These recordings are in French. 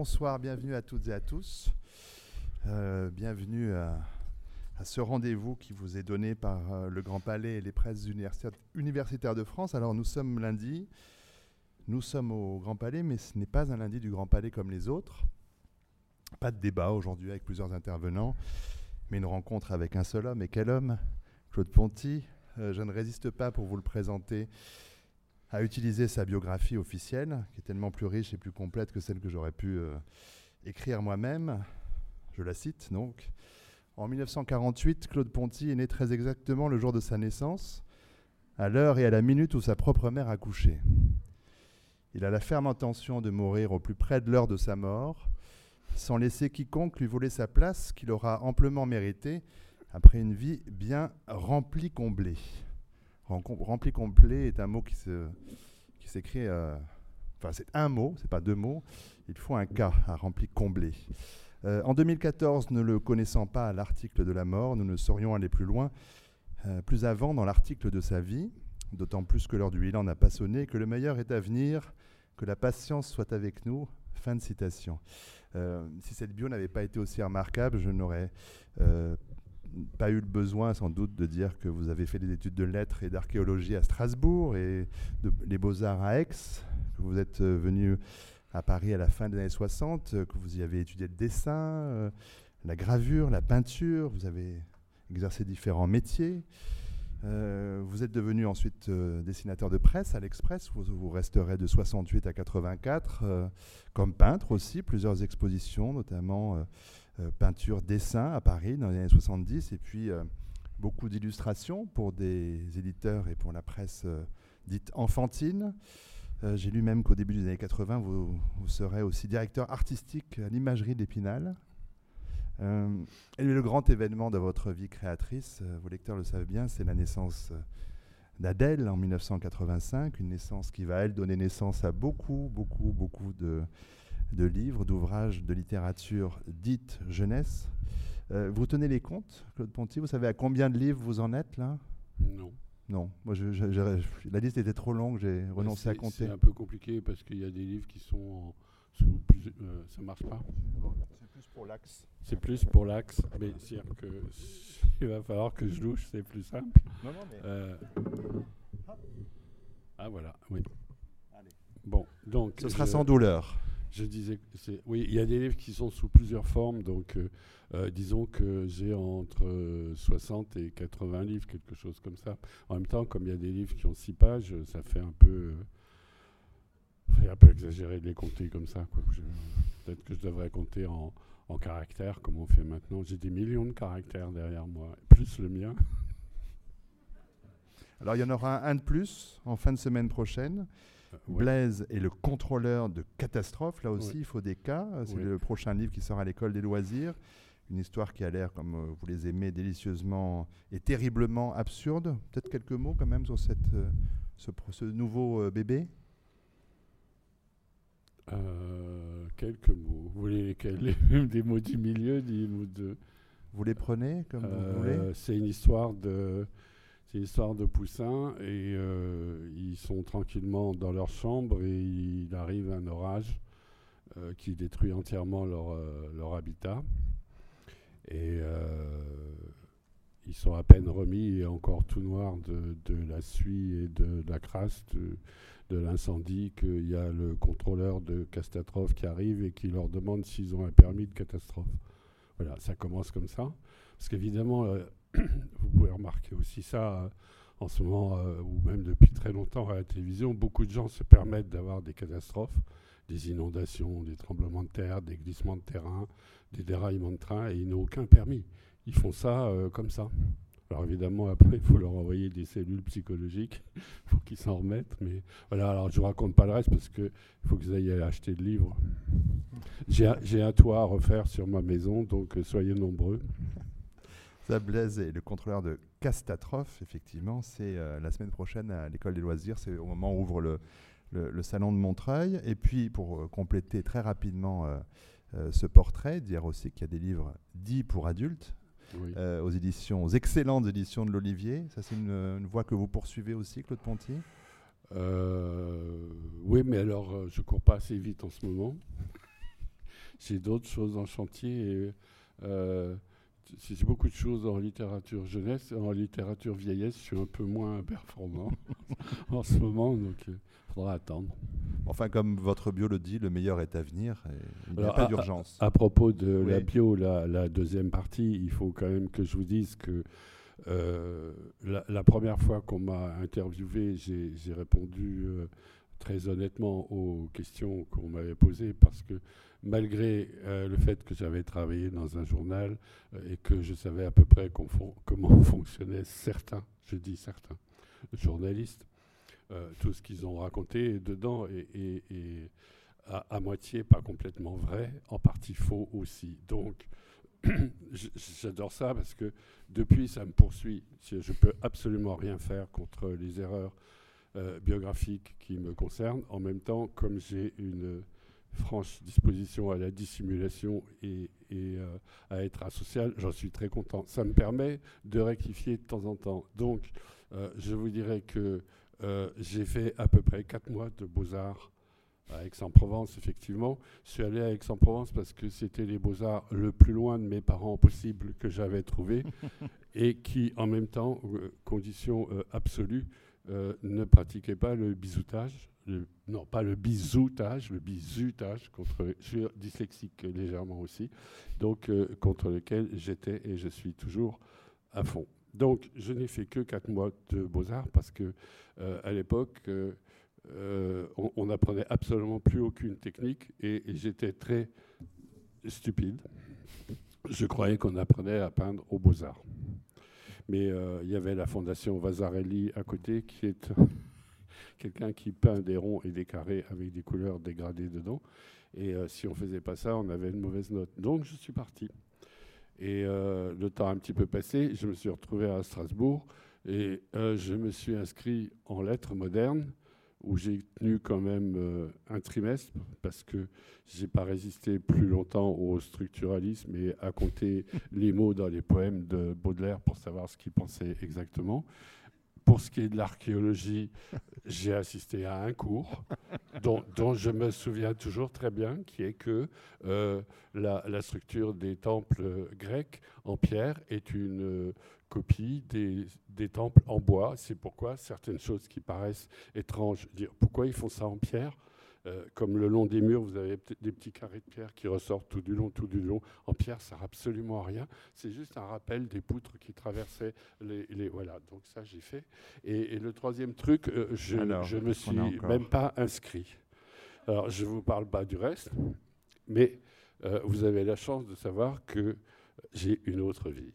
Bonsoir, bienvenue à toutes et à tous. Euh, bienvenue à, ce rendez-vous qui vous est donné par euh, le Grand Palais et les presses universitaires de France. Alors nous sommes lundi, nous sommes au Grand Palais, mais ce n'est pas un lundi du Grand Palais comme les autres. Pas de débat aujourd'hui avec plusieurs intervenants, mais une rencontre avec un seul homme. Et quel homme? Claude Ponty. Euh, je ne résiste pas pour vous le présenter a utilisé sa biographie officielle, qui est tellement plus riche et plus complète que celle que j'aurais pu euh, écrire moi-même. Je la cite donc. En 1948, Claude Ponty est né très exactement le jour de sa naissance, à l'heure et à la minute où sa propre mère a couché. Il a la ferme intention de mourir au plus près de l'heure de sa mort, sans laisser quiconque lui voler sa place qu'il aura amplement méritée après une vie bien remplie, comblée. Rempli complet est un mot qui s'écrit. Euh, enfin, c'est un mot, c'est pas deux mots. Il faut un cas à rempli comblé. Euh, en 2014, ne le connaissant pas à l'article de la mort, nous ne saurions aller plus loin, euh, plus avant dans l'article de sa vie, d'autant plus que l'heure du bilan n'a pas sonné, que le meilleur est à venir, que la patience soit avec nous. Fin de citation. si cette bio n'avait pas été aussi remarquable, je n'aurais pas eu le besoin sans doute de dire que vous avez fait des études de lettres et d'archéologie à Strasbourg et de, les beaux-arts à Aix, que vous êtes euh, venu à Paris à la fin des années 60, euh, que vous y avez étudié le dessin, euh, la gravure, la peinture, vous avez exercé différents métiers. vous êtes devenu ensuite dessinateur de presse à l'Express, vous, resterez de 68 à 84, comme peintre aussi, plusieurs expositions, notamment peinture, dessin à Paris dans les années 70, et puis euh, beaucoup d'illustrations pour des éditeurs et pour la presse euh, dite enfantine. J'ai lu même qu'au début des années 80, vous, serez aussi directeur artistique à l'imagerie d'Épinal. et le grand événement de votre vie créatrice, vos lecteurs le savent bien, c'est la naissance d'Adèle en 1985, une naissance qui va, elle, donner naissance à beaucoup, beaucoup, beaucoup de, de livres, d'ouvrages de littérature dite jeunesse. Euh, vous tenez les comptes, Claude Ponty? Vous savez à combien de livres vous en êtes là? Non. Non, moi je, la liste était trop longue, j'ai renoncé à compter. C'est un peu compliqué parce qu'il y a des livres qui sont sous plus, euh, ça marche pas. C'est plus pour l'axe. C'est plus pour l'axe, mais c'est que il va falloir que je louche, c'est plus simple. Non, non, mais. Euh, ah voilà, oui. Allez. Bon, donc. Ce sera sans douleur. Je disais, oui, il y a des livres qui sont sous plusieurs formes, donc euh, euh, disons que j'ai entre 60 et 80 livres, quelque chose comme ça. En même temps, comme il y a des livres qui ont 6 pages, ça fait un peu, un peu exagéré de les compter comme ça. Peut-être que je devrais compter en caractères, comme on fait maintenant. J'ai des millions de caractères derrière moi, plus le mien. Alors il y en aura un de plus en fin de semaine prochaine. Blaise est le contrôleur de catastrophes. Là aussi, il faut des cas. C'est le prochain livre qui sort à l'école des loisirs. Une histoire qui a l'air, comme euh, vous les aimez, délicieusement et terriblement absurde. Peut-être quelques mots quand même sur cette, euh, ce, nouveau euh, bébé? Quelques mots. Vous voulez lesquels Des mots du milieu des mots de... Vous les prenez comme vous voulez? C'est une histoire de c'est l'histoire de Poussin et euh, ils sont tranquillement dans leur chambre et il arrive un orage euh, qui détruit entièrement leur, euh, leur habitat. Et ils sont à peine remis et encore tout noirs de, de la suie et de, la crasse de, l'incendie qu'il y a le contrôleur de catastrophe qui arrive et qui leur demande s'ils ont un permis de catastrophe. Voilà, ça commence comme ça. Parce qu'évidemment, vous pouvez remarquer aussi ça euh, en ce moment, euh, ou même depuis très longtemps à la télévision, beaucoup de gens se permettent d'avoir des catastrophes, des inondations, des tremblements de terre, des glissements de terrain, des déraillements de train, et ils n'ont aucun permis. Ils font ça euh, comme ça. Alors évidemment, après, il faut leur envoyer des cellules psychologiques, faut qu'ils s'en remettent. Mais voilà, alors je ne raconte pas le reste parce qu'il faut que vous ayez acheter le livre. J'ai un toit à refaire sur ma maison, donc soyez nombreux. Blaise est le contrôleur de Castatrophe, effectivement, c'est euh, la semaine prochaine à l'école des loisirs, c'est au moment où ouvre le, le, salon de Montreuil. Et puis, pour euh, compléter très rapidement euh, ce portrait, dire aussi qu'il y a des livres dits pour adultes, aux éditions, aux excellentes éditions de l'Olivier. Ça, c'est une, voie que vous poursuivez aussi, Claude Ponty Oui, mais alors, je cours pas assez vite en ce moment. j'ai d'autres choses en chantier. Et, j'ai beaucoup de choses en littérature jeunesse, en littérature vieillesse, je suis un peu moins performant en ce moment, donc il faudra attendre. Enfin, comme votre bio le dit, le meilleur est à venir. il n'y a pas d'urgence. À, propos de la bio, la, deuxième partie, il faut quand même que je vous dise que euh, la, première fois qu'on m'a interviewé, j'ai répondu euh, très honnêtement aux questions qu'on m'avait posées parce que malgré euh, le fait que j'avais travaillé dans un journal et que je savais à peu près comment fonctionnaient certains, je dis certains, journalistes, tout ce qu'ils ont raconté dedans est, à, moitié pas complètement vrai, en partie faux aussi. Donc, j'adore ça parce que depuis, ça me poursuit. Je ne peux absolument rien faire contre les erreurs euh, biographiques qui me concernent. En même temps, comme j'ai une franche disposition à la dissimulation et, euh, à être asocial, j'en suis très content. Ça me permet de rectifier de temps en temps. Donc, euh, je vous dirais que j'ai fait à peu près quatre mois de beaux-arts à Aix-en-Provence, effectivement. Je suis allé à Aix-en-Provence parce que c'était les beaux-arts le plus loin de mes parents possible que j'avais trouvé et qui, en même temps, euh, condition euh, absolue, euh, ne pratiquaient pas le bisoutage. non, pas le bisoutage, le bisutage, contre, je suis dyslexique légèrement aussi, donc contre lequel j'étais et je suis toujours à fond. Donc, je n'ai fait que quatre mois de beaux-arts parce que, à l'époque, euh, on n'apprenait absolument plus aucune technique et, j'étais très stupide. Je croyais qu'on apprenait à peindre aux beaux-arts. Mais euh, il y avait la fondation Vasarelli à côté, qui est quelqu'un qui peint des ronds et des carrés avec des couleurs dégradées dedans. Et euh, si on ne faisait pas ça, on avait une mauvaise note. Donc je suis parti. Et le temps a un petit peu passé, je me suis retrouvé à Strasbourg et je me suis inscrit en lettres modernes où j'ai tenu quand même euh, un trimestre parce que j'ai pas résisté plus longtemps au structuralisme et à compter les mots dans les poèmes de Baudelaire pour savoir ce qu'il pensait exactement. Pour ce qui est de l'archéologie, j'ai assisté à un cours dont, je me souviens toujours très bien, qui est que euh, la, structure des temples grecs en pierre est une copie des, des, temples en bois. C'est pourquoi certaines choses qui paraissent étranges, dire pourquoi ils font ça en pierre? Euh, comme le long des murs, vous avez des petits carrés de pierre qui ressortent tout du long, tout du long. En pierre, ça n'a absolument rien. C'est juste un rappel des poutres qui traversaient les. les voilà, donc ça, j'ai fait. Et, le troisième truc, euh, je ne me suis même pas inscrit. Alors, je ne vous parle pas du reste, mais euh, vous avez la chance de savoir que j'ai une autre vie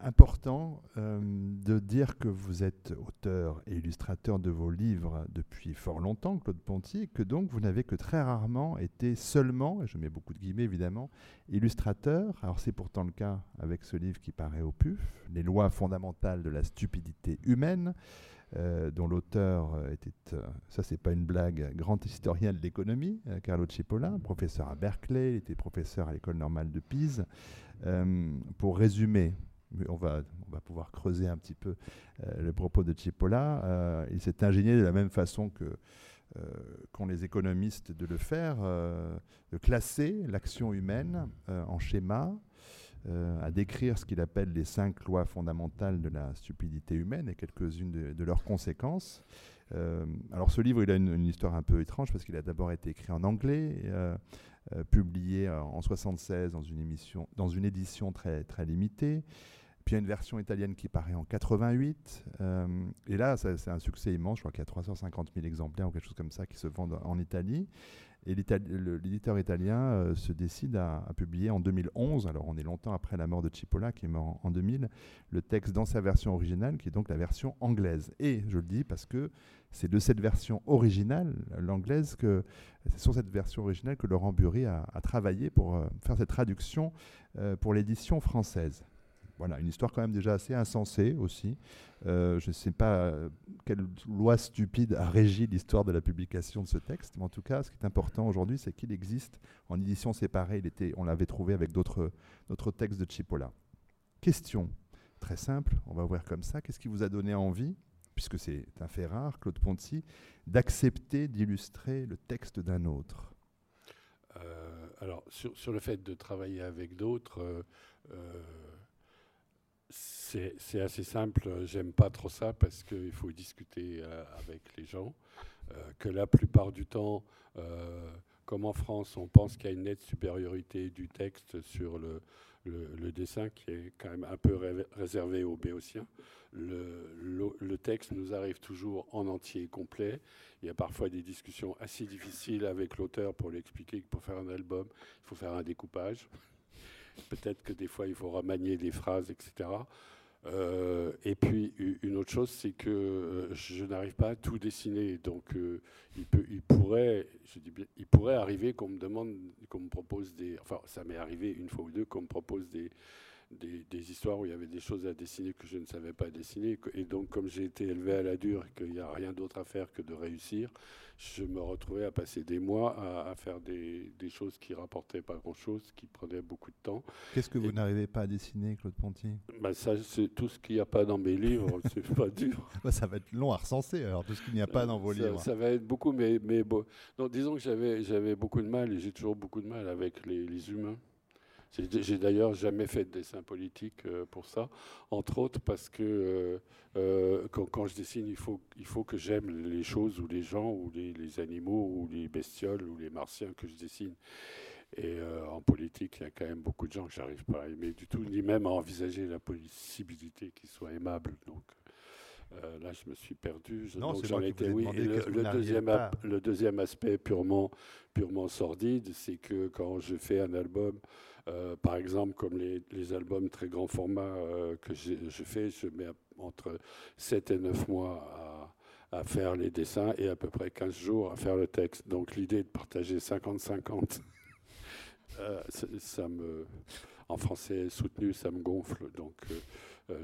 important euh, de dire que vous êtes auteur et illustrateur de vos livres depuis fort longtemps, Claude Ponty, que donc vous n'avez que très rarement été seulement, et je mets beaucoup de guillemets évidemment, illustrateur. Alors c'est pourtant le cas avec ce livre qui paraît au PUF, Les lois fondamentales de la stupidité humaine. Euh, dont l'auteur euh, était, ça c'est pas une blague, grand historien de l'économie, Carlo Cipolla, professeur à Berkeley, il était professeur à l'école normale de Pise. pour résumer, on va, pouvoir creuser un petit peu euh, le propos de Cipolla. Euh, il s'est ingénié de la même façon que euh, qu'ont les économistes de le faire, de classer l'action humaine en schéma, à décrire ce qu'il appelle les cinq lois fondamentales de la stupidité humaine et quelques-unes de, leurs conséquences. alors ce livre, il a une, histoire un peu étrange parce qu'il a d'abord été écrit en anglais, publié en 76 dans une, dans une édition très, très limitée. Puis il y a une version italienne qui paraît en 88. Euh, et là, c'est un succès immense. Je crois qu'il y a 350 000 exemplaires ou quelque chose comme ça qui se vendent en Italie. Et l'éditeur italien euh, se décide à, publier en 2011, alors on est longtemps après la mort de Cipolla, qui est mort en, 2000, le texte dans sa version originale, qui est donc la version anglaise. Et je le dis parce que c'est de cette version originale, l'anglaise, que c'est sur cette version originale que Laurent Burry a, travaillé pour euh, faire cette traduction pour l'édition française. Voilà, une histoire quand même déjà assez insensée aussi. Euh, je ne sais pas euh, quelle loi stupide a régi l'histoire de la publication de ce texte, mais en tout cas, ce qui est important aujourd'hui, c'est qu'il existe en édition séparée. Il était, on l'avait trouvé avec d'autres textes de Cipolla. Question très simple, on va voir comme ça. Qu'est-ce qui vous a donné envie, puisque c'est un fait rare, Claude Ponty, d'accepter d'illustrer le texte d'un autre? Alors, sur, sur, le fait de travailler avec d'autres, c'est assez simple. J'aime pas trop ça parce qu'il faut discuter avec les gens. que la plupart du temps, comme en France, on pense qu'il y a une nette supériorité du texte sur le, dessin qui est quand même un peu réservé aux béotiens. Le, le, texte nous arrive toujours en entier complet. Il y a parfois des discussions assez difficiles avec l'auteur pour lui expliquer que pour faire un album, il faut faire un découpage. Peut-être que des fois, il faut remanier des phrases, etc. Euh, et puis une autre chose, c'est que euh, je n'arrive pas à tout dessiner. Donc euh, il, peut, il, pourrait, il pourrait arriver qu'on me demande, qu'on me propose des. Enfin, ça m'est arrivé une fois ou deux qu'on me propose des, des, histoires où il y avait des choses à dessiner que je ne savais pas dessiner. Et donc, comme j'ai été élevé à la dure et qu'il n'y a rien d'autre à faire que de réussir, je me retrouvais à passer des mois à, faire des, choses qui rapportaient pas grand-chose, qui prenaient beaucoup de temps. Qu'est-ce que vous n'arrivez pas à dessiner, Claude Ponty? Bah Ça, c'est tout ce qu'il n'y a pas dans mes livres. c'est pas dur. Bah, ça va être long à recenser, alors, tout ce qu'il n'y a pas dans vos livres. Ça va être beaucoup, mais, mais bon. disons que j'avais beaucoup de mal, et j'ai toujours beaucoup de mal avec les humains. J'ai d'ailleurs jamais fait de dessin politique euh, pour ça, entre autres parce que euh, euh, quand, je dessine, il faut, il faut que j'aime les choses ou les gens ou les, animaux ou les bestioles ou les martiens que je dessine. Et en politique, il y a quand même beaucoup de gens que j'arrive pas à aimer du tout, ni même à envisager la possibilité qu'ils soient aimables. Donc là, je me suis perdu. non, j'en étais. Oui. le, deuxième, le deuxième aspect purement, purement sordide, c'est que quand je fais un album euh, par exemple, comme les, albums très grand format euh, que je fais, je mets entre 7 et 9 mois à, faire les dessins et à peu près 15 jours à faire le texte. Donc l'idée de partager 50-50, euh, ça me, en français soutenu, ça me gonfle. Donc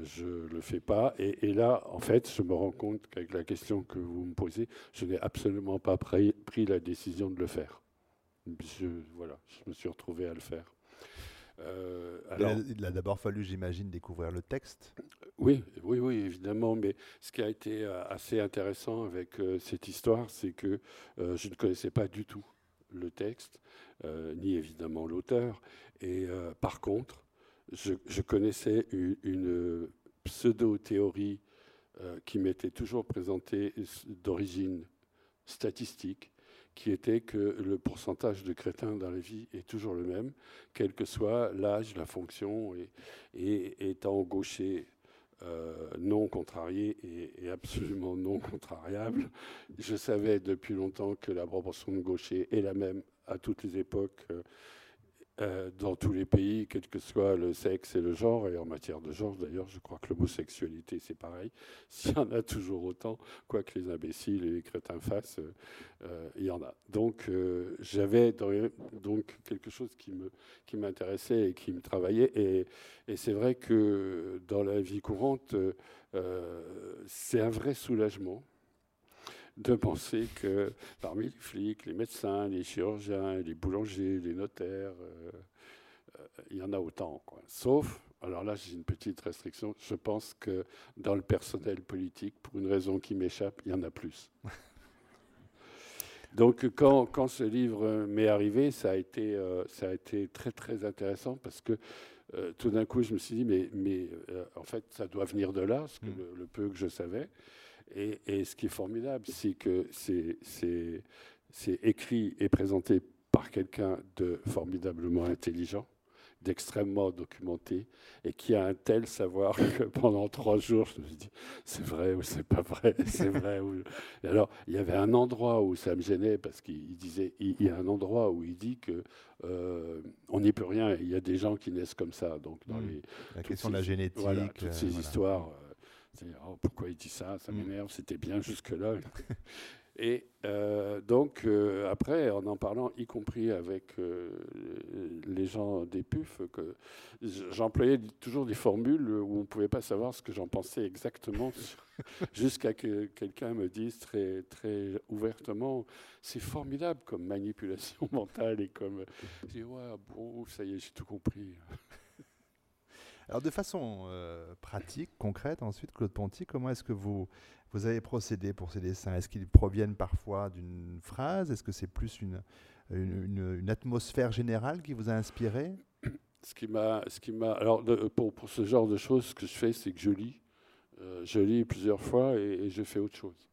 je ne le fais pas. Et, là, en fait, je me rends compte qu'avec la question que vous me posez, je n'ai absolument pas pris, la décision de le faire. Voilà, je me suis retrouvé à le faire. Euh, alors, il a d'abord fallu, j'imagine, découvrir le texte. Oui, oui, oui, évidemment. Mais ce qui a été euh, assez intéressant avec euh, cette histoire, c'est que je ne connaissais pas du tout le texte, ni évidemment l'auteur. Et par contre, je, connaissais une, une pseudo-théorie qui m'était toujours présentée d'origine statistique qui était que le pourcentage de crétins dans la vie est toujours le même, quel que soit l'âge, la fonction, et, étant gaucher euh, non contrarié et, absolument non contrariable, je savais depuis longtemps que la proportion de gauchers est la même à toutes les époques. Euh, dans tous les pays, quel que soit le sexe et le genre. Et en matière de genre, d'ailleurs, je crois que l'homosexualité, c'est pareil. S'il y en a toujours autant, quoi que les imbéciles et les crétins fassent, euh, euh, il y en a. Donc, j'avais donc quelque chose qui me qui m'intéressait et qui me travaillait. Et, et c'est vrai que dans la vie courante, c'est un vrai soulagement de penser que parmi les flics, les médecins, les chirurgiens, les boulangers, les notaires, euh, euh, il y en a autant. Sauf, alors là j'ai une petite restriction, je pense que dans le personnel politique, pour une raison qui m'échappe, il y en a plus. Donc quand, quand, ce livre m'est arrivé, ça a, été, euh, ça a été très très intéressant parce que tout d'un coup je me suis dit mais, mais en fait ça doit venir de là, ce que mm. le, peu que je savais. Et, ce qui est formidable, c'est que c'est écrit et présenté par quelqu'un de formidablement intelligent, d'extrêmement documenté, et qui a un tel savoir que pendant trois jours, je me suis dit, c'est vrai ou c'est pas vrai, c'est vrai. Ou... alors, il y avait un endroit où ça me gênait, parce qu'il disait, il y a un endroit où il dit que euh, on n'y peut rien, il y a des gens qui naissent comme ça. Donc, dans mmh. les, la question de la génétique. Voilà, toutes ces euh, histoires. Oh, pourquoi il dit ça? Ça mm. m'énerve, c'était bien jusque-là. Et euh, donc, euh, après, en en parlant, y compris avec euh, les gens des PUF, que j'employais toujours des formules où on ne pouvait pas savoir ce que j'en pensais exactement, jusqu'à que quelqu'un me dise très, très ouvertement c'est formidable comme manipulation mentale et comme. Je dis ouais, bon, ça y est, j'ai tout compris. Alors de façon euh, pratique, concrète, ensuite, Claude Ponty, comment est-ce que vous, vous avez procédé pour ces dessins? Est-ce qu'ils proviennent parfois d'une phrase? Est-ce que c'est plus une, une, atmosphère générale qui vous a inspiré? Ce qui m'a, ce qui m'a, alors pour, pour, ce genre de choses, ce que je fais, c'est que je lis. Euh, je lis plusieurs fois et, je fais autre chose.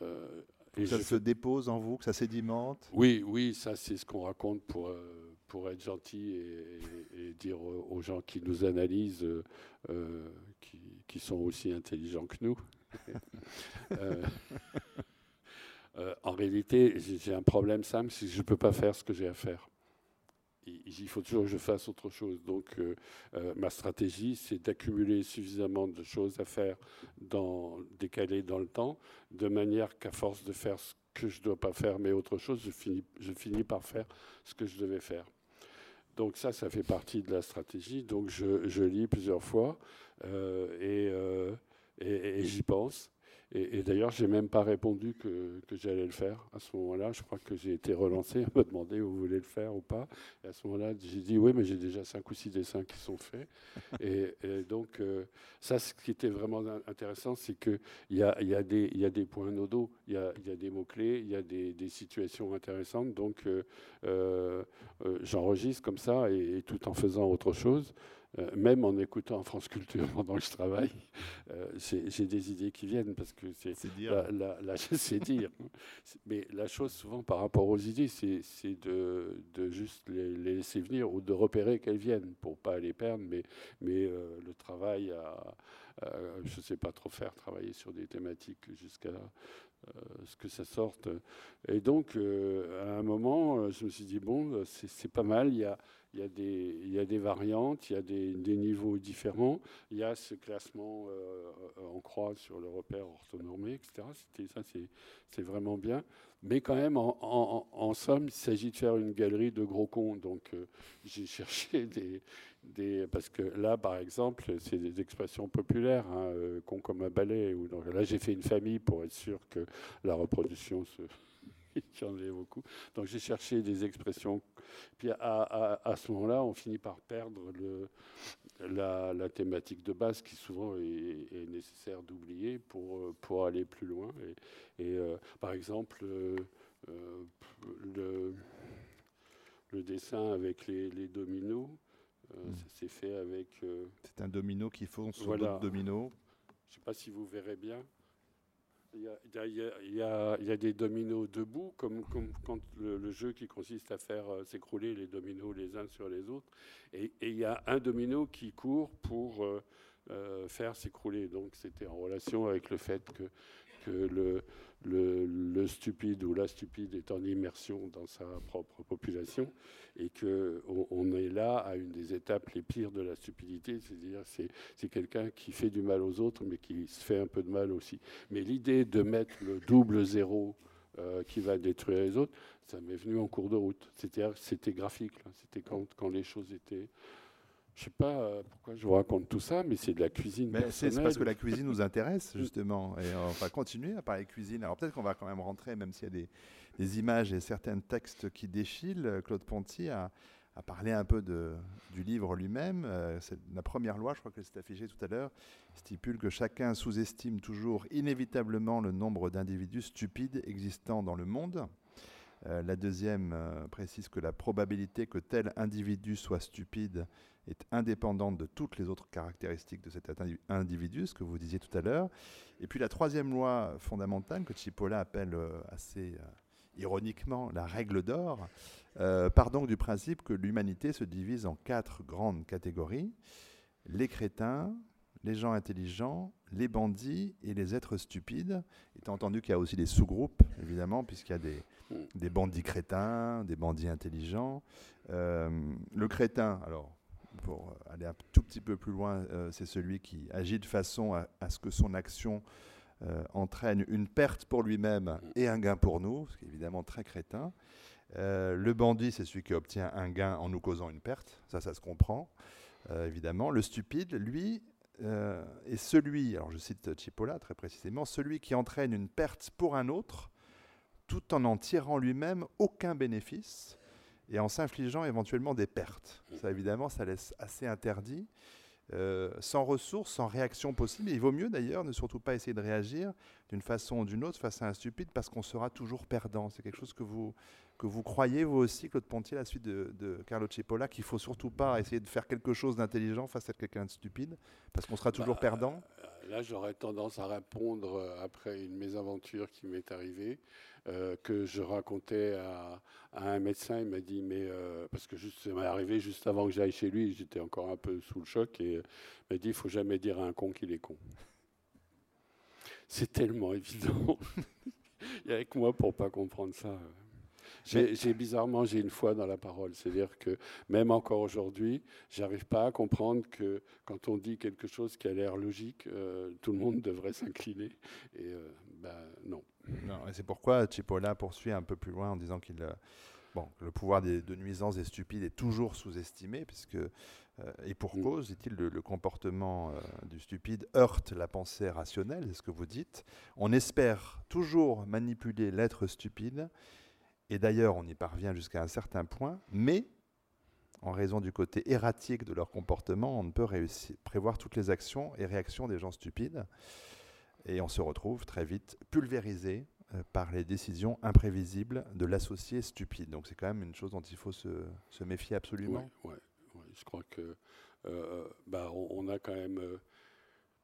Euh, et ça se dépose en vous, que ça sédimente? Oui, oui, ça c'est ce qu'on raconte pour, euh, pour être gentil et, dire aux gens qui nous analysent qui, qui, sont aussi intelligents que nous. en réalité, j'ai un problème simple, c'est que je ne peux pas faire ce que j'ai à faire il faut toujours que je fasse autre chose. Donc, euh, euh, ma stratégie, c'est d'accumuler suffisamment de choses à faire dans, décalées dans le temps, de manière qu'à force de faire ce que je ne dois pas faire, mais autre chose, je finis, je finis par faire ce que je devais faire. Donc ça, ça fait partie de la stratégie. Donc je, lis plusieurs fois euh, et, et j'y pense. Et, d'ailleurs, je n'ai même pas répondu que, j'allais le faire à ce moment-là. Je crois que j'ai été relancé, on m'a demandé où vous voulez le faire ou pas. Et à ce moment-là, j'ai dit oui, mais j'ai déjà cinq ou six dessins qui sont faits. et, donc, euh, ça, ce qui était vraiment intéressant, c'est qu'il y a, y, a y a des points nodaux, il y a, y a des mots-clés, il y a des, situations intéressantes. Donc, euh, euh, j'enregistre comme ça et, tout en faisant autre chose. Euh, même en écoutant France Culture pendant que je travaille, euh, j'ai des idées qui viennent parce que c'est dire. La, dire. Mais la chose souvent par rapport aux idées, c'est de, de, juste les, laisser venir ou de repérer qu'elles viennent pour pas les perdre. Mais, mais euh, le travail, à, je ne sais pas trop faire, travailler sur des thématiques jusqu'à ce que ça sorte. Et donc, à un moment, je me suis dit, bon, c'est pas mal, il y a, y, a des, y a des variantes, il y a des, des niveaux différents. Il y a ce classement euh, en croix sur le repère orthonormé, etc. Ça, c'est vraiment bien. Mais quand même, en, somme, il s'agit de faire une galerie de gros cons. Donc, euh, j'ai cherché des, Parce que là, par exemple, c'est des expressions populaires, hein, euh, con comme un balai. Là, j'ai fait une famille pour être sûr que la reproduction se J'en ai beaucoup. Donc j'ai cherché des expressions. Puis à, à, ce moment-là, on finit par perdre le, la, la, thématique de base qui souvent est, nécessaire d'oublier pour, pour aller plus loin. Et, et euh, par exemple, euh, euh, le, le, dessin avec les, les dominos, ça s'est fait avec... C'est un domino qui fonce sur d'autres dominos. Je ne sais pas si vous verrez bien. Il y, a, des dominos debout, comme, quand le, jeu qui consiste à faire euh, s'écrouler les dominos les uns sur les autres. Et, il y a un domino qui court pour euh, euh, faire s'écrouler. Donc c'était en relation avec le fait que que le, le, stupide ou la stupide est en immersion dans sa propre population et qu'on on est là à une des étapes les pires de la stupidité, c'est-à-dire c'est, c'est quelqu'un qui fait du mal aux autres mais qui se fait un peu de mal aussi. Mais l'idée de mettre le double zéro euh, qui va détruire les autres, ça m'est venu en cours de route. C'était, graphique, c'était quand, quand les choses étaient je ne sais pas euh, pourquoi je vous raconte tout ça, mais c'est de la cuisine. C'est parce que la cuisine nous intéresse, justement. Et on va continuer à parler cuisine. Alors peut-être qu'on va quand même rentrer, même s'il y a des, images et certains textes qui défilent. Claude Ponty a, parlé un peu de, du livre lui-même. Euh, la première loi, je crois que c'est affiché tout à l'heure, stipule que chacun sous-estime toujours inévitablement le nombre d'individus stupides existant dans le monde. Euh, la deuxième précise que la probabilité que tel individu soit stupide est indépendante de toutes les autres caractéristiques de cet individu, ce que vous disiez tout à l'heure. Et puis la troisième loi fondamentale, que Cipolla appelle euh, assez euh, ironiquement la règle d'or, euh, part donc du principe que l'humanité se divise en quatre grandes catégories. Les crétins, les gens intelligents, les bandits et les êtres stupides. Étant entendu qu'il y a aussi des sous-groupes, évidemment, puisqu'il y a des, des, bandits crétins, des bandits intelligents. le crétin, alors pour aller un tout petit peu plus loin, euh, c'est celui qui agit de façon à, ce que son action euh, entraîne une perte pour lui-même et un gain pour nous, ce qui est évidemment très crétin. Euh, le bandit, c'est celui qui obtient un gain en nous causant une perte, ça, ça se comprend, évidemment. Le stupide, lui, est celui, alors je cite Chipola très précisément, celui qui entraîne une perte pour un autre, tout en en tirant lui-même aucun bénéfice et en s'infligeant éventuellement des pertes. Ça, évidemment, ça laisse assez interdit. Euh, sans ressources, sans réaction possible. il vaut mieux d'ailleurs ne surtout pas essayer de réagir d'une façon ou d'une autre face à un stupide parce qu'on sera toujours perdant. C'est quelque chose que vous, que vous croyez, vous aussi, Claude Pontier, la suite de, de Carlo Cipolla, qu'il faut surtout pas essayer de faire quelque chose d'intelligent face à quelqu'un de stupide, parce qu'on sera toujours bah, perdant euh, Là, j'aurais tendance à répondre euh, après une mésaventure qui m'est arrivée, euh, que je racontais à, un médecin. Il m'a dit, mais parce que ça m'est arrivé juste avant que j'aille chez lui, j'étais encore un peu sous le choc, et il m'a dit, il faut jamais dire à un con qu'il est con. C'est tellement évident. il y a avec moi pour pas comprendre ça. J'ai bizarrement, j'ai une foi dans la parole. C'est-à-dire que même encore aujourd'hui, j'arrive pas à comprendre que quand on dit quelque chose qui a l'air logique, euh, tout le monde devrait s'incliner. Et euh, ben, non. non c'est pourquoi Cipolla poursuit un peu plus loin en disant qu'il euh, bon, le pouvoir de nuisance des stupides est toujours sous-estimé, puisque et pour mm. cause, dit-il, le, comportement du stupide heurte la pensée rationnelle, c'est ce que vous dites. On espère toujours manipuler l'être stupide et d'ailleurs, on y parvient jusqu'à un certain point, mais en raison du côté erratique de leur comportement, on ne peut prévoir toutes les actions et réactions des gens stupides. Et on se retrouve très vite pulvérisé euh, par les décisions imprévisibles de l'associé stupide. Donc c'est quand même une chose dont il faut se, méfier absolument. Oui, je crois que euh, bah, on, a quand même...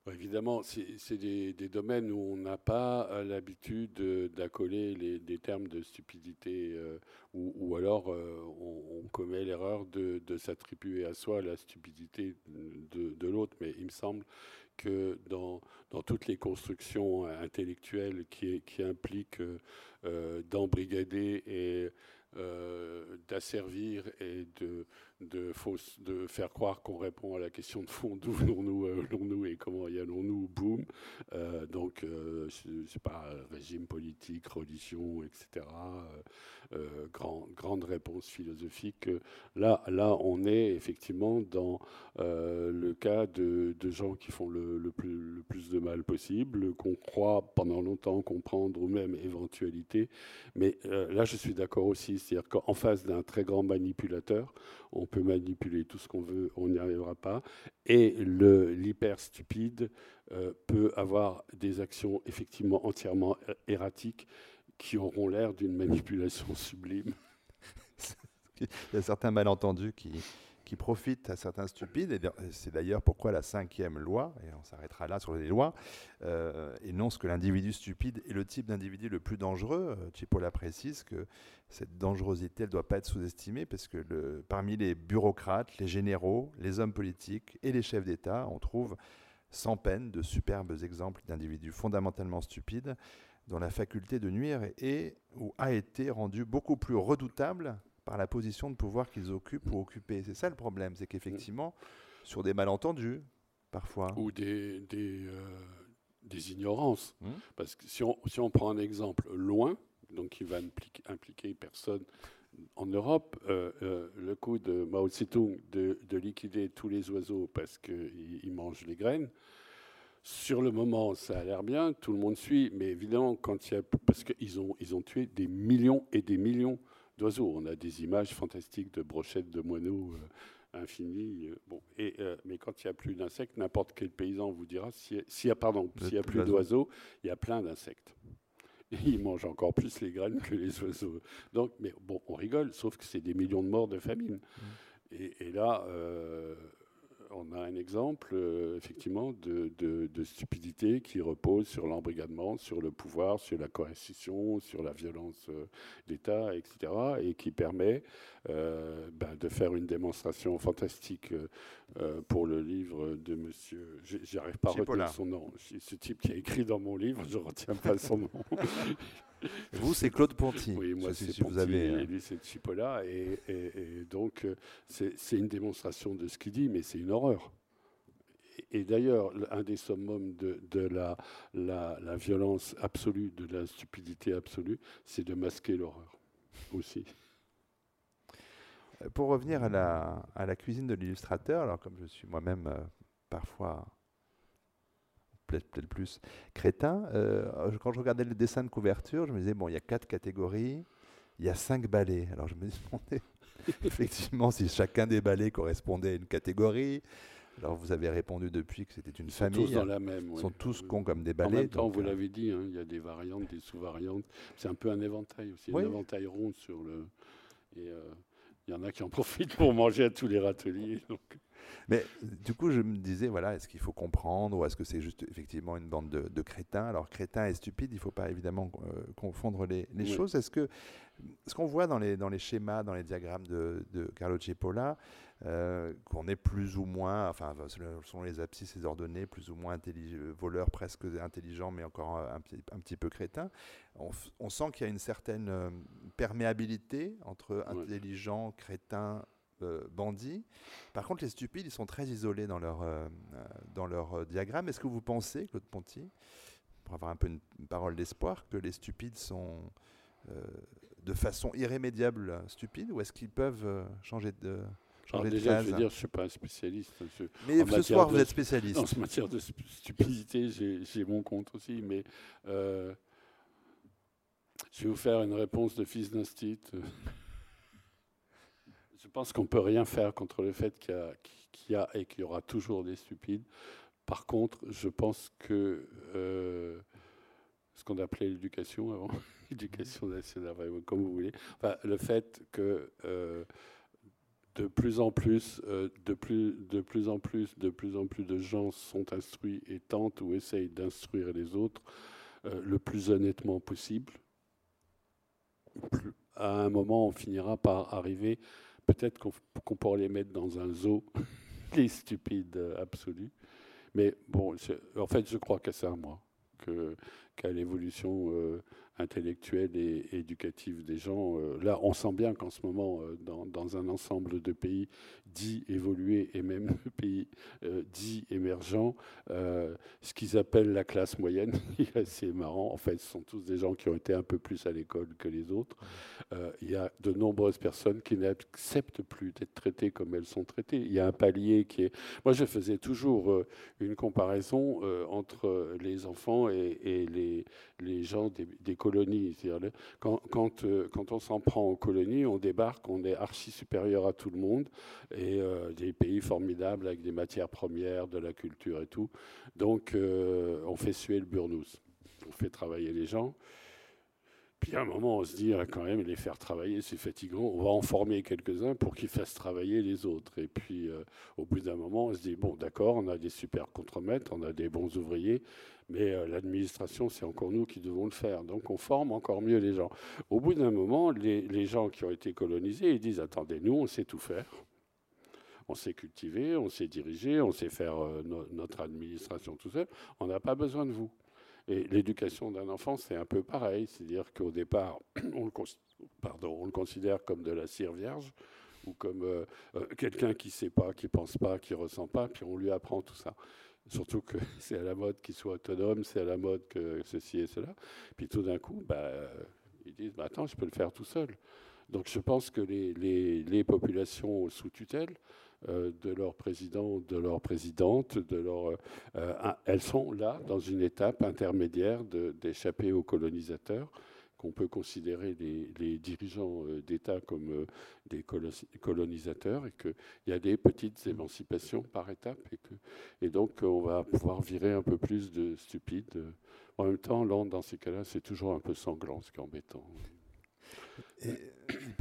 Euh, bah, évidemment, c'est des, domaines où on n'a pas euh, l'habitude d'accoler des termes de stupidité, euh, ou, alors euh, on, commet l'erreur de, s'attribuer à soi la stupidité de, l'autre. Mais il me semble que dans, toutes les constructions intellectuelles qui impliquent d'embrigader et d'asservir et de, de, faire croire qu'on répond à la question de fond d'où venons-nous euh, et comment y allons-nous, boum. Euh, donc, euh, c'est pas régime politique, religion, etc. Grand, grande réponse philosophique. Là, là, on est effectivement dans le cas de, gens qui font le, plus, le plus de mal possible, qu'on croit pendant longtemps comprendre ou même éventualité. Mais là, je suis d'accord aussi, c'est-à-dire qu'en face d'un très grand manipulateur, on peut manipuler tout ce qu'on veut, on n'y arrivera pas. Et l'hyper stupide euh, peut avoir des actions effectivement entièrement erratiques qui auront l'air d'une manipulation sublime. Il y a certains malentendus qui, qui profitent à certains stupides. Et c'est d'ailleurs pourquoi la cinquième loi, et on s'arrêtera là sur les lois, euh, énonce que l'individu stupide est le type d'individu le plus dangereux. Chipola précise que cette dangerosité ne doit pas être sous-estimée parce que parmi les bureaucrates, les généraux, les hommes politiques et les chefs d'État, on trouve sans peine de superbes exemples d'individus fondamentalement stupides dont la faculté de nuire est ou a été rendue beaucoup plus redoutable par la position de pouvoir qu'ils occupent ou occuper. C'est ça le problème, c'est qu'effectivement, sur des malentendus, parfois. Ou des, des, euh, des ignorances. Hum. Parce que si on, si on, prend un exemple loin, donc qui va impliquer, impliquer personne en Europe, euh, euh, le coup de Mao Tse-tung de, de, liquider tous les oiseaux parce qu'ils ils mangent les graines, sur le moment, ça a l'air bien, tout le monde suit, mais évidemment, quand il y a, parce qu'ils ont, ils ont tué des millions et des millions d'oiseaux. On a des images fantastiques de brochettes de moineaux euh, infinies. Euh, bon, et, euh, mais quand il n'y a plus d'insectes, n'importe quel paysan vous dira s'il y a, pardon, s'il y a plus d'oiseaux, il y a plein d'insectes. ils mangent encore plus les graines que les oiseaux. Donc, mais bon, on rigole, sauf que c'est des millions de morts de famine. Mmh. Et, là, on a un exemple euh, effectivement de, stupidité qui repose sur l'embrigadement, sur le pouvoir, sur la coercition, sur la violence euh, d'État, etc. et qui permet euh, ben, de faire une démonstration fantastique pour le livre de monsieur. J'arrive pas à retenir son nom. Ce type qui a écrit dans mon livre, je ne retiens pas son nom. Vous, c'est Claude Ponty. Oui, moi, c'est Ponty, vous avez... et lui, c'est Chipola. Et, et, donc, euh, c'est une démonstration de ce qu'il dit, mais c'est une horreur. Et, d'ailleurs, un des summums de, de la, la, la, violence absolue, de la stupidité absolue, c'est de masquer l'horreur aussi. Euh, pour revenir à la, à la cuisine de l'illustrateur, alors comme je suis moi-même euh, parfois peut-être plus crétin. Euh, quand je regardais le dessin de couverture, je me disais, bon, il y a quatre catégories, il y a cinq balais. Alors je me demandais effectivement si chacun des balais correspondait à une catégorie. Alors vous avez répondu depuis que c'était une Ils famille. Sont tous dans la même. Ils sont tous cons comme des En balais. même temps, donc, vous euh, l'avez dit, hein, il y a des variantes, des sous-variantes. C'est un peu un éventail aussi, Oui. un éventail rond sur le. Et euh, il y en a qui en profitent pour manger à tous les râteliers. donc. Mais du coup, je me disais, voilà, est-ce qu'il faut comprendre ou est-ce que c'est juste effectivement une bande de, de crétins? Alors, crétins et stupides, il ne faut pas évidemment euh, confondre les, les choses. Est-ce que ce qu'on voit dans les, dans les schémas, dans les diagrammes de, de Carlo Cipolla, euh, qu'on est plus ou moins, enfin, selon les abscisses et ordonnées, plus ou moins euh, voleurs, presque intelligents, mais encore un, petit, un petit peu crétins, on, on sent qu'il y a une certaine perméabilité entre intelligents, crétins, euh, bandits. Par contre, les stupides, ils sont très isolés dans leur, euh, euh, dans leur diagramme. Est-ce que vous pensez, Claude Ponty, pour avoir un peu une, une parole d'espoir, que les stupides sont de façon irrémédiable stupides ou est-ce qu'ils peuvent changer de, Alors déjà, je veux dire, je ne suis pas un spécialiste. Je- Mais ce soir, de- vous êtes spécialiste. En matière de stu- stupidité, j'ai j'ai mon compte aussi, mais euh, je vais vous faire une réponse de fils d'instit. Je pense qu'on ne peut rien faire contre le fait qu'il y, a- et qu'il y aura toujours des stupides. Par contre, je pense que euh, ce qu'on appelait l'éducation avant, l'éducation nationale, comme vous voulez, le fait que euh, de plus en plus, euh, de, plus, de plus en plus, de plus en plus de gens sont instruits et tentent ou essayent d'instruire les autres le plus honnêtement possible. À un moment, on finira par arriver, peut-être qu'on qu'on pourra les mettre dans un zoo, les stupides euh, absolus. Mais bon, en fait, je crois qu'à ça, moi, qu'à l'évolution euh, intellectuelle et éducative des gens. euh, là, on sent bien qu'en ce moment, euh, dans, un ensemble de pays dits évolués et même pays euh, dits émergents, ce qu'ils appellent la classe moyenne, est assez marrant. En fait, ce sont tous des gens qui ont été un peu plus à l'école que les autres. Il y a de nombreuses personnes qui n'acceptent plus d'être traitées comme elles sont traitées. Il y a un palier qui est... Moi, je faisais toujours une comparaison entre les enfants et, les gens des, des colonies. Quand, quand, euh, quand on s'en prend aux colonies, on débarque, on est archi supérieur à tout le monde, et euh, des pays formidables avec des matières premières, de la culture et tout. Donc, euh, on fait suer le burnous. On fait travailler les gens. Puis à un moment, on se dit, ah, quand même, les faire travailler, c'est fatigant. On va en former quelques-uns pour qu'ils fassent travailler les autres. Et puis, au bout d'un moment, on se dit, bon, d'accord, on a des super contremaîtres, on a des bons ouvriers, mais euh, l'administration, c'est encore nous qui devons le faire. Donc, on forme encore mieux les gens. Au bout d'un moment, les, gens qui ont été colonisés, ils disent, attendez, nous, on sait tout faire. On sait cultiver, on sait diriger, on sait faire euh, no- notre administration tout seul. On n'a pas besoin de vous. Et l'éducation d'un enfant, c'est un peu pareil. C'est-à-dire qu'au départ, on le, considère comme de la cire vierge ou comme euh, quelqu'un qui ne sait pas, qui ne pense pas, qui ne ressent pas, puis on lui apprend tout ça. Surtout que c'est à la mode qu'il soit autonome, c'est à la mode que ceci et cela. Puis tout d'un coup, bah, euh, ils disent bah, Attends, je peux le faire tout seul. Donc je pense que les, populations sous tutelle, euh, de leurs présidents, de leurs présidentes, de leur, euh, elles sont là dans une étape intermédiaire d'échapper aux colonisateurs, qu'on peut considérer les, les dirigeants euh, d'État comme euh, des colo- colonisateurs, et qu'il y a des petites émancipations par étape, et, que, et donc on va pouvoir virer un peu plus de stupides. En même temps, là, dans ces cas-là, c'est toujours un peu sanglant, ce qui est embêtant. Et